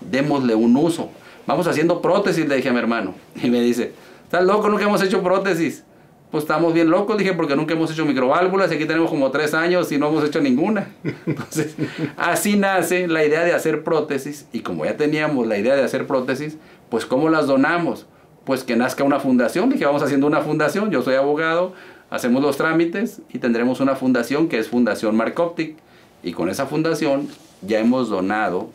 démosle un uso. Vamos haciendo prótesis, le dije a mi hermano. Y me dice, ¿estás loco? Nunca hemos hecho prótesis. Pues estamos bien locos, dije, porque nunca hemos hecho microválvulas y aquí tenemos como tres años y no hemos hecho ninguna. (laughs) Entonces, así nace la idea de hacer prótesis y como ya teníamos la idea de hacer prótesis, pues ¿cómo las donamos? Pues que nazca una fundación. Dije, vamos haciendo una fundación, yo soy abogado, hacemos los trámites y tendremos una fundación que es Fundación Marcoptic. Y con esa fundación ya hemos donado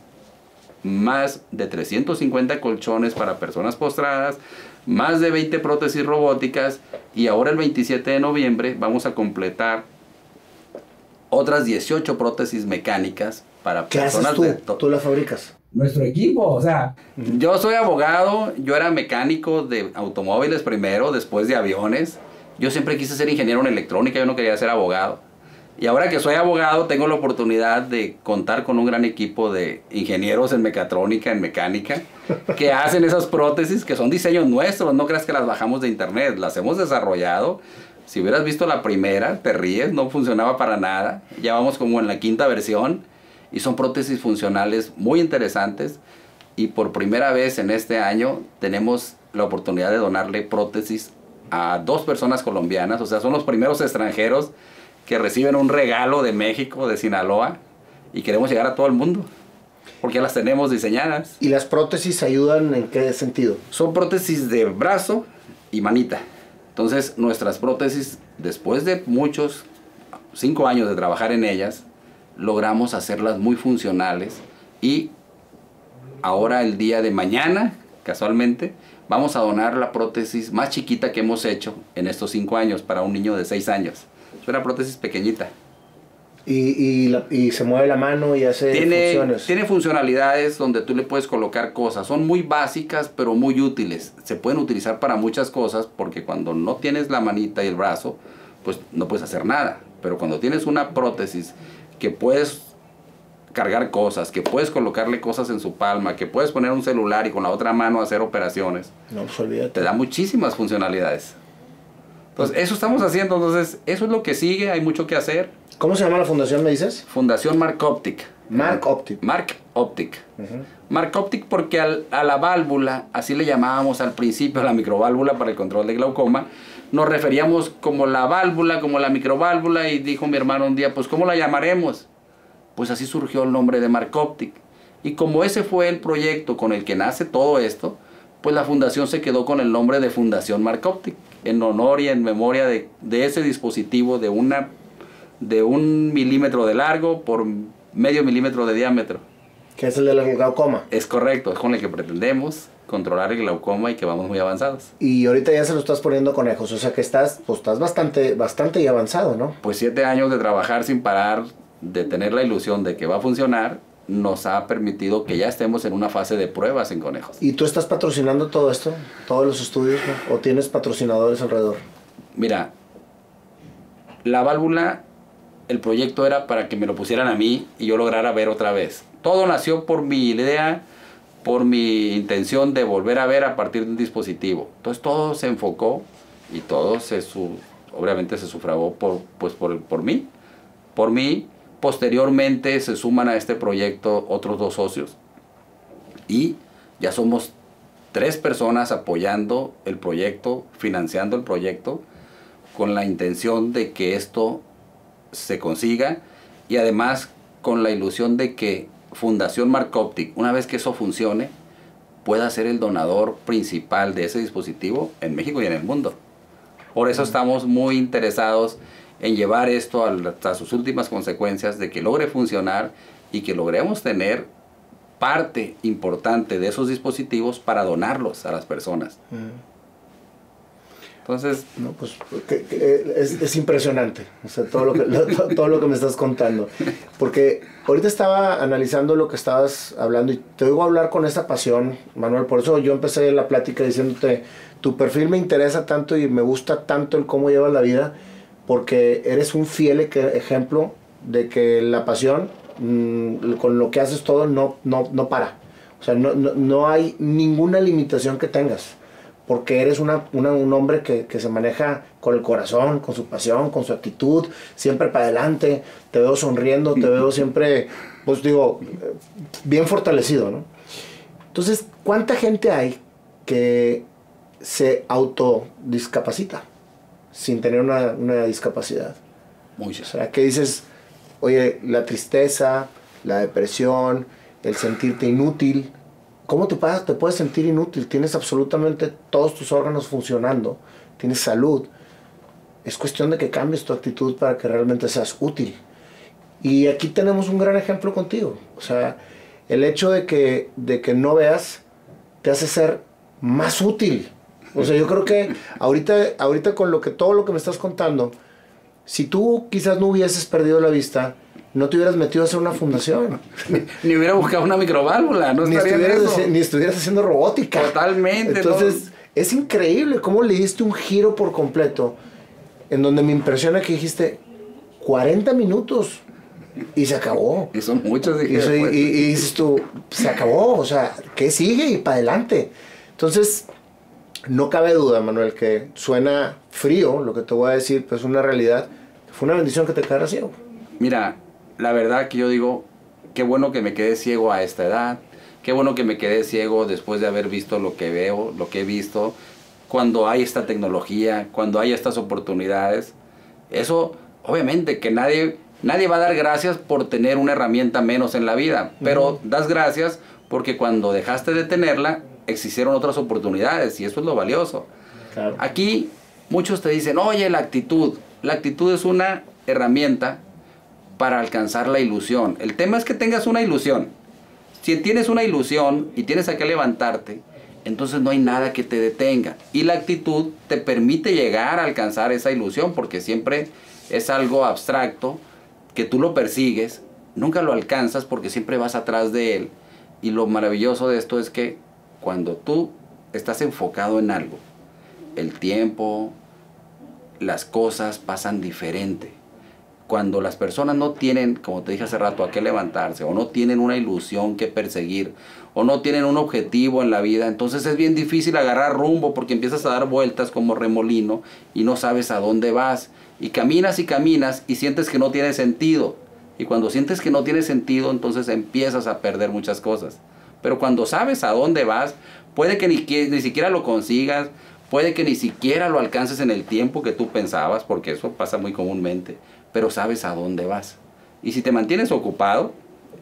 más de 350 colchones para personas postradas, más de 20 prótesis robóticas y ahora el 27 de noviembre vamos a completar otras 18 prótesis mecánicas para ¿Qué personas haces tú? ¿Tú la fabricas? Nuestro equipo, o sea, yo soy abogado, yo era mecánico de automóviles primero, después de aviones. Yo siempre quise ser ingeniero en electrónica, yo no quería ser abogado. Y ahora que soy abogado, tengo la oportunidad de contar con un gran equipo de ingenieros en mecatrónica, en mecánica, que (laughs) hacen esas prótesis que son diseños nuestros. No creas que las bajamos de internet, las hemos desarrollado. Si hubieras visto la primera, te ríes, no funcionaba para nada. Ya vamos como en la quinta versión y son prótesis funcionales muy interesantes. Y por primera vez en este año tenemos la oportunidad de donarle prótesis a dos personas colombianas, o sea, son los primeros extranjeros que reciben un regalo de México, de Sinaloa, y queremos llegar a todo el mundo. Porque las tenemos diseñadas. ¿Y las prótesis ayudan en qué sentido? Son prótesis de brazo y manita. Entonces, nuestras prótesis, después de muchos, cinco años de trabajar en ellas, logramos hacerlas muy funcionales y ahora el día de mañana, casualmente, vamos a donar la prótesis más chiquita que hemos hecho en estos cinco años para un niño de seis años. Es una prótesis pequeñita. Y, y, se mueve la mano y hace tiene, funciones. Tiene funcionalidades donde tú le puedes colocar cosas. Son muy básicas, pero muy útiles. Se pueden utilizar para muchas cosas porque cuando no tienes la manita y el brazo, pues no puedes hacer nada. Pero cuando tienes una prótesis que puedes cargar cosas, que puedes colocarle cosas en su palma, que puedes poner un celular y con la otra mano hacer operaciones, no, pues te da muchísimas funcionalidades. Entonces, eso estamos haciendo. Entonces, eso es lo que sigue. Hay mucho que hacer. ¿Cómo se llama la fundación, me dices? Fundación Mark Optic. Mark Optic. Mark Optic. Mark Optic porque a la válvula, así le llamábamos al principio, la microválvula para el control de glaucoma, nos referíamos como la válvula, como la microválvula, y dijo mi hermano un día, pues ¿cómo la llamaremos? Pues así surgió el nombre de Mark Optic. Y como ese fue el proyecto con el que nace todo esto, pues la fundación se quedó con el nombre de Fundación Marcoptic, en honor y en memoria de, de ese dispositivo de, una, de un milímetro de largo por medio milímetro de diámetro. Que es el del glaucoma. Es correcto, es con el que pretendemos controlar el glaucoma y que vamos muy avanzados. Y ahorita ya se lo estás poniendo conejos, o sea que estás, pues estás bastante, bastante y avanzado, ¿no? Pues siete años de trabajar sin parar, de tener la ilusión de que va a funcionar, nos ha permitido que ya estemos en una fase de pruebas en conejos. ¿Y tú estás patrocinando todo esto? ¿Todos los estudios? ¿O tienes patrocinadores alrededor? Mira, la válvula, el proyecto era para que me lo pusieran a mí y yo lograra ver otra vez. Todo nació por mi idea por mi intención de volver a ver a partir de un dispositivo. Entonces todo se enfocó y todo se su, obviamente se sufragó por, pues por, por mí. Por mí, posteriormente se suman a este proyecto otros dos socios y ya somos tres personas apoyando el proyecto, financiando el proyecto, con la intención de que esto se consiga y además con la ilusión de que Fundación Marcoptic, una vez que eso funcione, pueda ser el donador principal de ese dispositivo en México y en el mundo. Por eso estamos muy interesados en llevar esto hasta sus últimas consecuencias, de que logre funcionar y que logremos tener parte importante de esos dispositivos para donarlos a las personas. Entonces... No, pues es, es, impresionante, o sea, todo lo, que, todo lo que me estás contando. Porque ahorita estaba analizando lo que estabas hablando y te oigo hablar con esta pasión, Manuel. Por eso yo empecé la plática diciéndote, tu perfil me interesa tanto y me gusta tanto el cómo llevas la vida, porque eres un fiel ejemplo de que la pasión, mm, con lo que haces todo, no, no, no para. O sea, no, no, no hay ninguna limitación que tengas porque eres una, un hombre que, se maneja con el corazón, con su pasión, con su actitud, siempre para adelante, te veo sonriendo, te veo siempre, pues digo, bien fortalecido, ¿no? Entonces, ¿cuánta gente hay que se autodiscapacita sin tener una, una discapacidad? Muchas. O sea, que dices, oye, la tristeza, la depresión, el sentirte inútil, ¿Cómo te, te puedes sentir inútil? Tienes absolutamente todos tus órganos funcionando, tienes salud. Es cuestión de que cambies tu actitud para que realmente seas útil. Y aquí tenemos un gran ejemplo contigo. O sea, el hecho de que, de que no veas te hace ser más útil. O sea, yo creo que ahorita, ahorita con lo que, todo lo que me estás contando, si tú quizás no hubieses perdido la vista, no te hubieras metido a hacer una fundación. ni, hubiera buscado una microválvula, no ni estuvieras, ni estuvieras haciendo robótica. Totalmente. Entonces, es increíble cómo le diste un giro por completo, en donde me impresiona que dijiste 40 minutos y se acabó. Y son muchos, dije. Y, y, dices tú, se acabó, o sea, ¿qué sigue? Y para adelante. Entonces, no cabe duda, Manuel, que suena frío lo que te voy a decir, pero es una realidad. Fue una bendición que te quedara ciego. Mira, la verdad que yo digo, qué bueno que me quedé ciego a esta edad, qué bueno que me quedé ciego después de haber visto lo que veo, lo que he visto, cuando hay esta tecnología, cuando hay estas oportunidades. Eso, obviamente, que nadie, nadie va a dar gracias por tener una herramienta menos en la vida, pero das gracias porque cuando dejaste de tenerla, existieron otras oportunidades y eso es lo valioso. Aquí muchos te dicen, oye, la actitud. La actitud es una herramienta para alcanzar la ilusión. El tema es que tengas una ilusión. Si tienes una ilusión y tienes a qué levantarte, entonces no hay nada que te detenga. Y la actitud te permite llegar a alcanzar esa ilusión, porque siempre es algo abstracto, que tú lo persigues, nunca lo alcanzas porque siempre vas atrás de él. Y lo maravilloso de esto es que cuando tú estás enfocado en algo, el tiempo, las cosas pasan diferente cuando las personas no tienen, como te dije hace rato, a qué levantarse, o no tienen una ilusión que perseguir, o no tienen un objetivo en la vida, entonces es bien difícil agarrar rumbo porque empiezas a dar vueltas como remolino y no sabes a dónde vas. Y caminas y caminas y sientes que no tiene sentido. Y cuando sientes que no tiene sentido, entonces empiezas a perder muchas cosas. Pero cuando sabes a dónde vas, puede que ni, ni siquiera lo consigas, puede que ni siquiera lo alcances en el tiempo que tú pensabas, porque eso pasa muy comúnmente pero sabes a dónde vas. Y si te mantienes ocupado,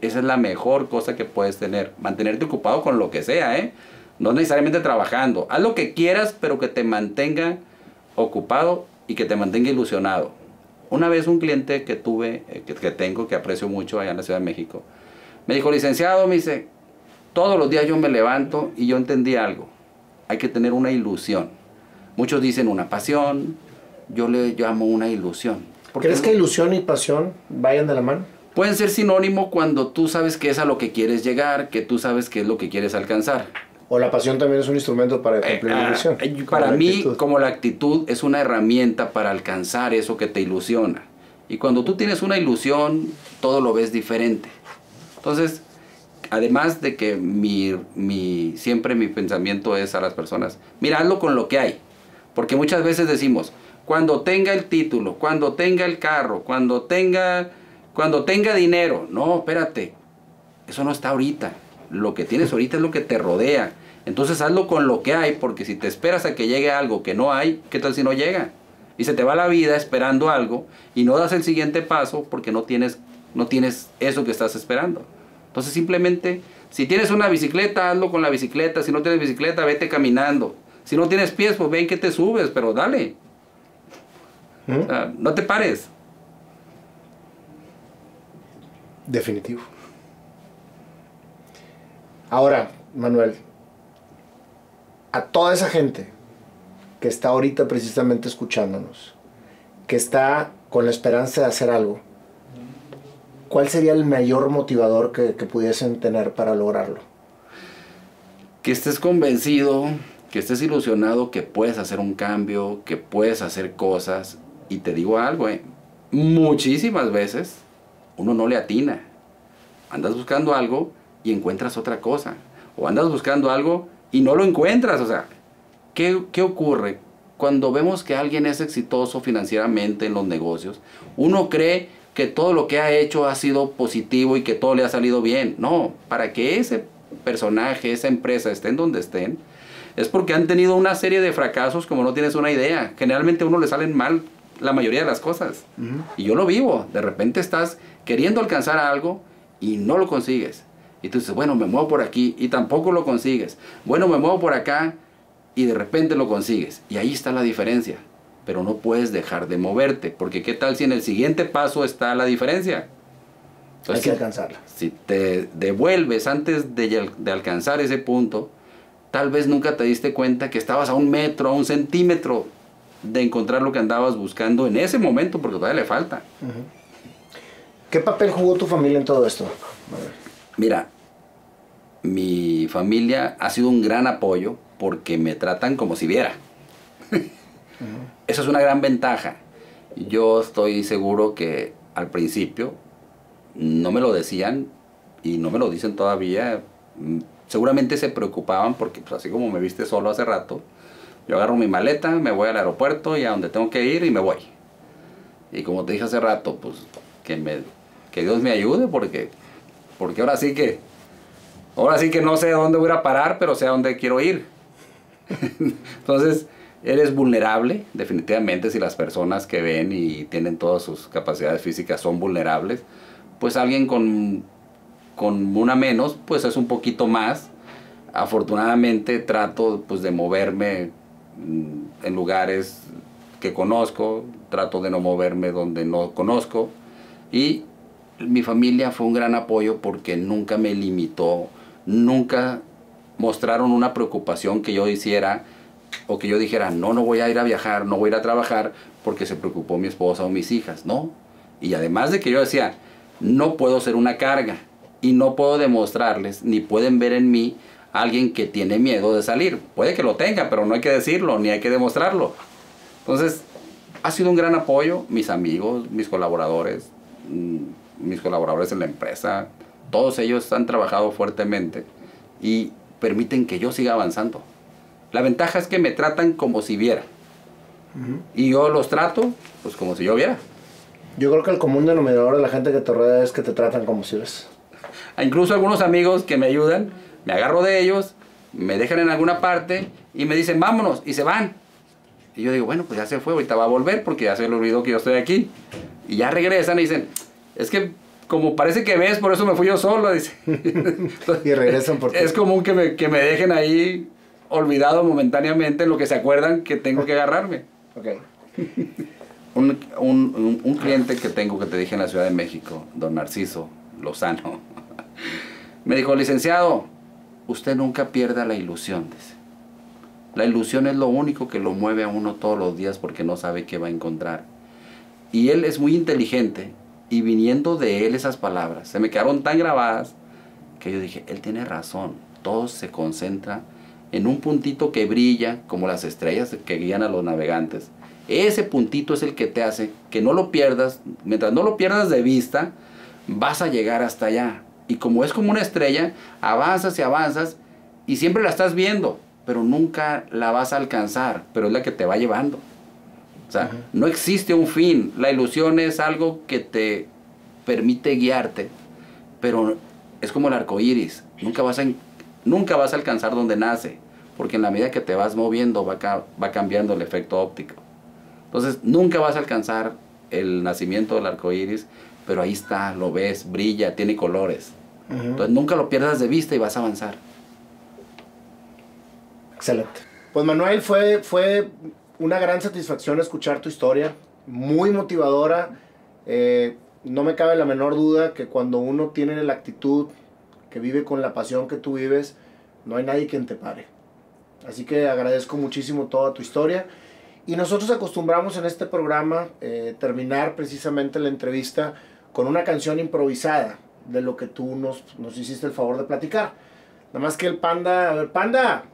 Esa es la mejor cosa que puedes tener. Mantenerte ocupado con lo que sea, ¿eh? No necesariamente trabajando. Haz lo que quieras, pero que te mantenga ocupado y que te mantenga ilusionado. Una vez un cliente que tuve, eh, que, que tengo, que aprecio mucho allá en la Ciudad de México, me dijo, licenciado, me dice, todos los días yo me levanto y yo entendí algo. Hay que tener una ilusión. Muchos dicen una pasión, yo le llamo una ilusión. ¿Crees que ilusión y pasión vayan de la mano? Pueden ser sinónimo cuando tú sabes que es a lo que quieres llegar, que tú sabes que es lo que quieres alcanzar. O la pasión también es un instrumento para Eh, cumplir la ah, ilusión. eh, para la mí, actitud. como la actitud es una herramienta para alcanzar eso que te ilusiona. Y cuando tú tienes una ilusión, todo lo ves diferente. Entonces, además de que mi, mi- siempre mi pensamiento es a las personas, mira, hazlo con lo que hay. Porque muchas veces decimos, cuando tenga el título, cuando tenga el carro, cuando tenga, cuando tenga dinero. No, espérate, eso no está ahorita. Lo que tienes (laughs) ahorita es lo que te rodea. Entonces hazlo con lo que hay, porque si te esperas a que llegue algo que no hay, ¿qué tal si no llega? Y se te va la vida esperando algo y no das el siguiente paso porque no tienes, no tienes eso que estás esperando. Entonces simplemente, si tienes una bicicleta, hazlo con la bicicleta. Si no tienes bicicleta, vete caminando. Si no tienes pies, pues ven que te subes, pero dale. ¿Mm? O sea, no te pares. Definitivo. Ahora, Manuel, a toda esa gente que está ahorita precisamente escuchándonos, que está con la esperanza de hacer algo, ¿cuál sería el mayor motivador que, pudiesen tener para lograrlo? que estés convencido, que estés ilusionado que puedes hacer un cambio, que puedes hacer cosas. Y te digo algo, eh, muchísimas veces uno no le atina. Andas buscando algo y encuentras otra cosa. O andas buscando algo y no lo encuentras. O sea, ¿qué, qué ocurre? Cuando vemos que alguien es exitoso financieramente en los negocios, uno cree que todo lo que ha hecho ha sido positivo y que todo le ha salido bien. No, para que ese personaje, esa empresa estén donde estén, es porque han tenido una serie de fracasos como no tienes una idea. Generalmente a uno le salen mal la mayoría de las cosas. Y yo lo vivo. De repente estás queriendo alcanzar algo y no lo consigues. Y tú dices, bueno, me muevo por aquí y tampoco lo consigues. Bueno, me muevo por acá y de repente lo consigues. Y ahí está la diferencia. Pero no puedes dejar de moverte, porque ¿qué tal si en el siguiente paso está la diferencia? Hay que alcanzarla. si te devuelves antes de, de alcanzar ese punto, tal vez nunca te diste cuenta que estabas a un metro, a un centímetro de encontrar lo que andabas buscando en ese momento, porque todavía le falta. ¿Qué papel jugó tu familia en todo esto? Mira, mi familia ha sido un gran apoyo porque me tratan como si viera. Eso es una gran ventaja. Yo estoy seguro que al principio no me lo decían y no me lo dicen todavía. Mm, Seguramente se preocupaban porque pues, así como me viste solo hace rato, yo agarro mi maleta, me voy al aeropuerto y a donde tengo que ir y me voy. Y como te dije hace rato, pues que, me, que Dios me ayude porque, porque ahora sí que ahora sí que no sé dónde voy a parar, pero sé a dónde quiero ir. (laughs) Entonces, eres vulnerable, definitivamente, si las personas que ven y tienen todas sus capacidades físicas son vulnerables, pues alguien con, con una menos, pues es un poquito más. Afortunadamente trato pues de moverme mm, en lugares que conozco, trato de no moverme donde no conozco y mi familia fue un gran apoyo porque nunca me limitó, nunca mostraron una preocupación que yo hiciera o que yo dijera, no, no voy a ir a viajar, no voy a ir a trabajar porque se preocupó mi esposa o mis hijas, no. Y además de que yo decía, no puedo ser una carga y no puedo demostrarles, ni pueden ver en mí alguien que tiene miedo de salir. Puede que lo tenga, pero no hay que decirlo, ni hay que demostrarlo. Entonces, ha sido un gran apoyo, mis amigos, mis colaboradores, mm, mis colaboradores en la empresa, todos ellos han trabajado fuertemente y permiten que yo siga avanzando. La ventaja es que me tratan como si viera. Y yo los trato, pues como si yo viera. Yo creo que el común denominador de la gente que te rodea es que te tratan como si ves. Incluso algunos amigos que me ayudan, me agarro de ellos, me dejan en alguna parte y me dicen, vámonos, y se van. Y yo digo, bueno, pues ya se fue, ahorita va a volver porque ya se le olvidó que yo estoy aquí. Y ya regresan y dicen, es que como parece que ves, por eso me fui yo solo, dice. (laughs) y regresan por (laughs) ti. Es común que me, que me dejen ahí olvidado momentáneamente en lo que se acuerdan que tengo que agarrarme. Ok. (laughs) Un, un- un cliente que tengo que te dije en la Ciudad de México, don Narciso Lozano, (laughs) me dijo, licenciado, usted nunca pierda la ilusión. Dice. La ilusión es lo único que lo mueve a uno todos los días porque no sabe qué va a encontrar. Y él es muy inteligente y viniendo de él esas palabras, se me quedaron tan grabadas que yo dije, él tiene razón, todo se concentra en un puntito que brilla como las estrellas que guían a los navegantes. Ese puntito es el que te hace que no lo pierdas, mientras no lo pierdas de vista, vas a llegar hasta allá. Y como es como una estrella, avanzas y avanzas y siempre la estás viendo, pero nunca la vas a alcanzar, pero es la que te va llevando. O sea, no existe un fin. La ilusión es algo que te permite guiarte, pero es como el arco iris. Nunca vas a, nunca vas a alcanzar donde nace, porque en la medida que te vas moviendo va, ca- va cambiando el efecto óptico. Entonces, nunca vas a alcanzar el nacimiento del arco iris, pero ahí está, lo ves, brilla, tiene colores. Ujú. Entonces, nunca lo pierdas de vista y vas a avanzar. Excelente. Pues Manuel, fue, fue una gran satisfacción escuchar tu historia, muy motivadora. Eh, no me cabe la menor duda que cuando uno tiene la actitud, que vive con la pasión que tú vives, no hay nadie quien te pare. Así que agradezco muchísimo toda tu historia. Y nosotros acostumbramos en este programa eh, terminar precisamente la entrevista con una canción improvisada de lo que tú nos, nos hiciste el favor de platicar. Nada más que el panda, a ver, panda.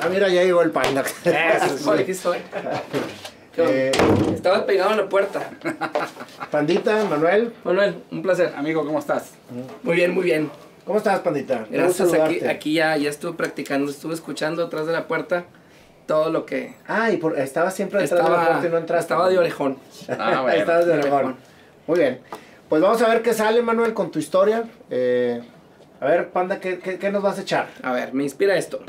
Ah, mira, ya llegó el panda. Estoy, aquí estoy. Eh, Estaba pegado en la puerta. pandita, Manuel, Manuel, un placer. Amigo, ¿cómo estás? Muy bien, muy bien. ¿Cómo estás, pandita? Gracias. Aquí, aquí ya, ya estuve practicando, estuve escuchando atrás de la puerta todo lo que Ah, y por, estaba siempre detrás de la puerta y no entraste. estaba de orejón. (laughs) Ah, bueno. Estabas de de orejón. orejón. Muy bien. Pues vamos a ver qué sale, Manuel, con tu historia. Eh, a ver, panda, ¿qué, qué, qué nos vas a echar? A ver, me inspira esto.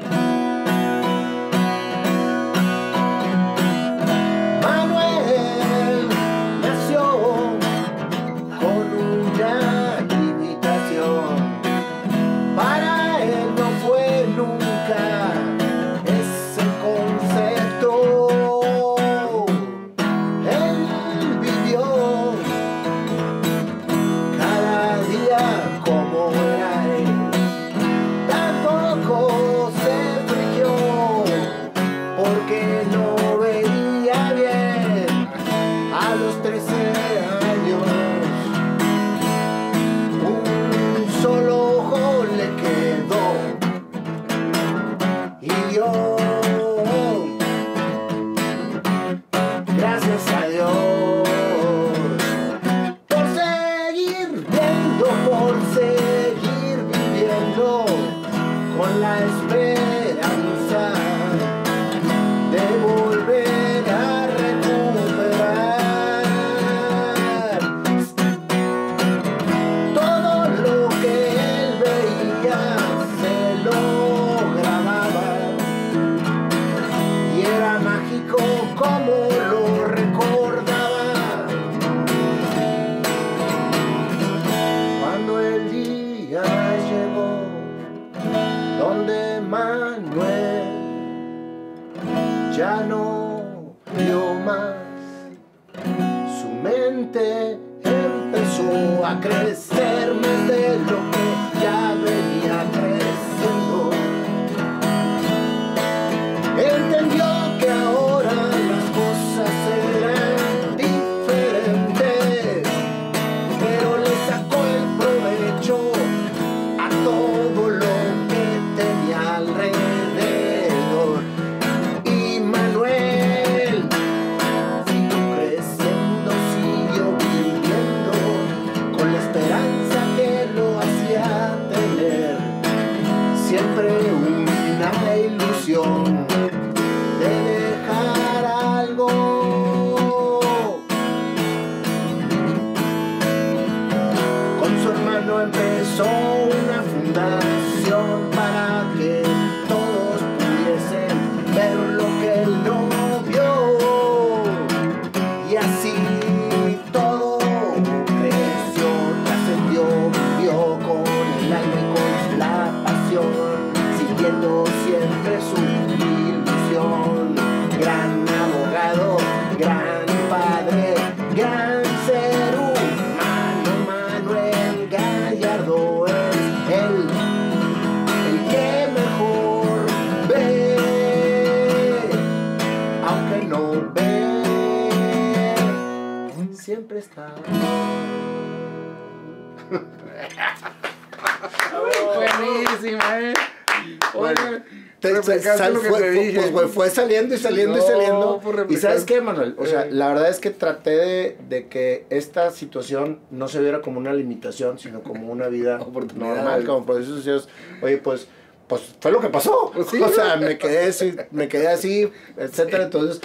Sal- lo que fue, te dije. pues, güey, fue saliendo y saliendo y saliendo. y sabes qué, Manuel, o sea, Eh. la verdad es que traté de, de que esta situación no se viera como una limitación, sino como una vida (laughs) Oportunidad. normal, como por eso decías, oye, pues, pues fue lo que pasó. Pues sí. (laughs) o sea, me quedé así, me quedé así, etcétera. Entonces,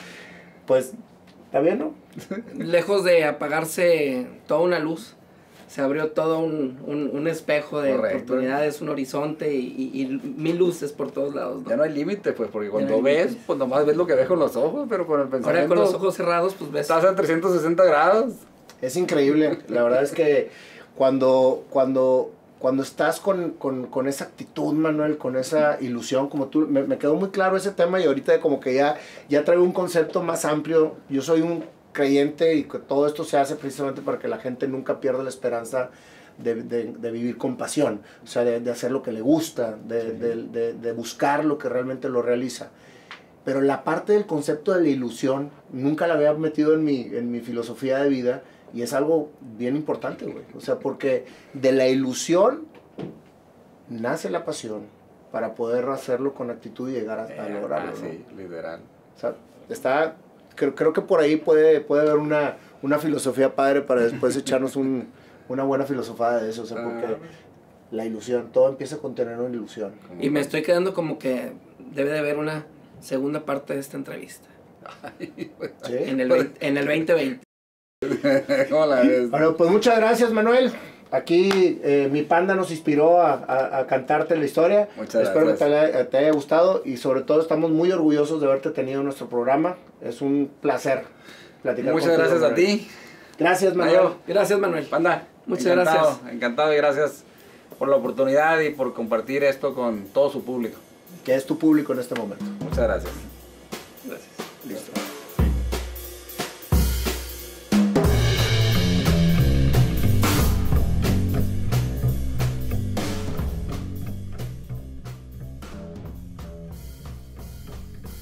pues, está bien, ¿no? (laughs) lejos de apagarse toda una luz, se abrió todo un, un, un espejo de Correcto. oportunidades, un horizonte y, y- y mil luces por todos lados. ¿no? Ya no hay límite, pues, porque cuando ves, límite. pues nomás ves lo que ves con los ojos, pero con el pensamiento. Ahora con los ojos cerrados, pues ves. Estás a 360 grados. Es increíble, la verdad es que cuando, cuando, cuando estás con, con, con esa actitud, Manuel, con esa ilusión, como tú, me, me quedó muy claro ese tema y ahorita como que ya, ya traigo un concepto más amplio. Yo soy un creyente y que todo esto se hace precisamente para que la gente nunca pierda la esperanza de, de- de vivir con pasión, o sea, de, de hacer lo que le gusta, de, de- buscar lo que realmente lo realiza. Pero la parte del concepto de la ilusión nunca la había metido en mi, en mi filosofía de vida y es algo bien importante, güey. O sea, porque de la ilusión nace la pasión para poder hacerlo con actitud y llegar a, a lograrlo. Ah, ¿no? sí, literal. O sea, está, creo, creo que por ahí puede, puede haber una, una filosofía padre para después (laughs) echarnos un, una buena filosofada de eso. O sea, porque Ah. la ilusión, todo empieza con tener una ilusión. Y me estoy quedando como que debe de haber una segunda parte de esta entrevista. ¿sí? En el, en el 2020. ¿Cómo la ves? Bueno, pues muchas gracias, Manuel. Aquí eh, mi panda nos inspiró a, a- a cantarte la historia. Muchas Espero gracias. que te haya, te haya gustado y sobre todo estamos muy orgullosos de haberte tenido en nuestro programa. Es un placer platicar Muchas contigo, gracias a ti. Gracias, Manuel. Mayo. Gracias, Manuel. Panda. Muchas encantado, gracias. Encantado y gracias por la oportunidad y por compartir esto con todo su público. Que es tu público en este momento. Muchas gracias. Gracias. Listo.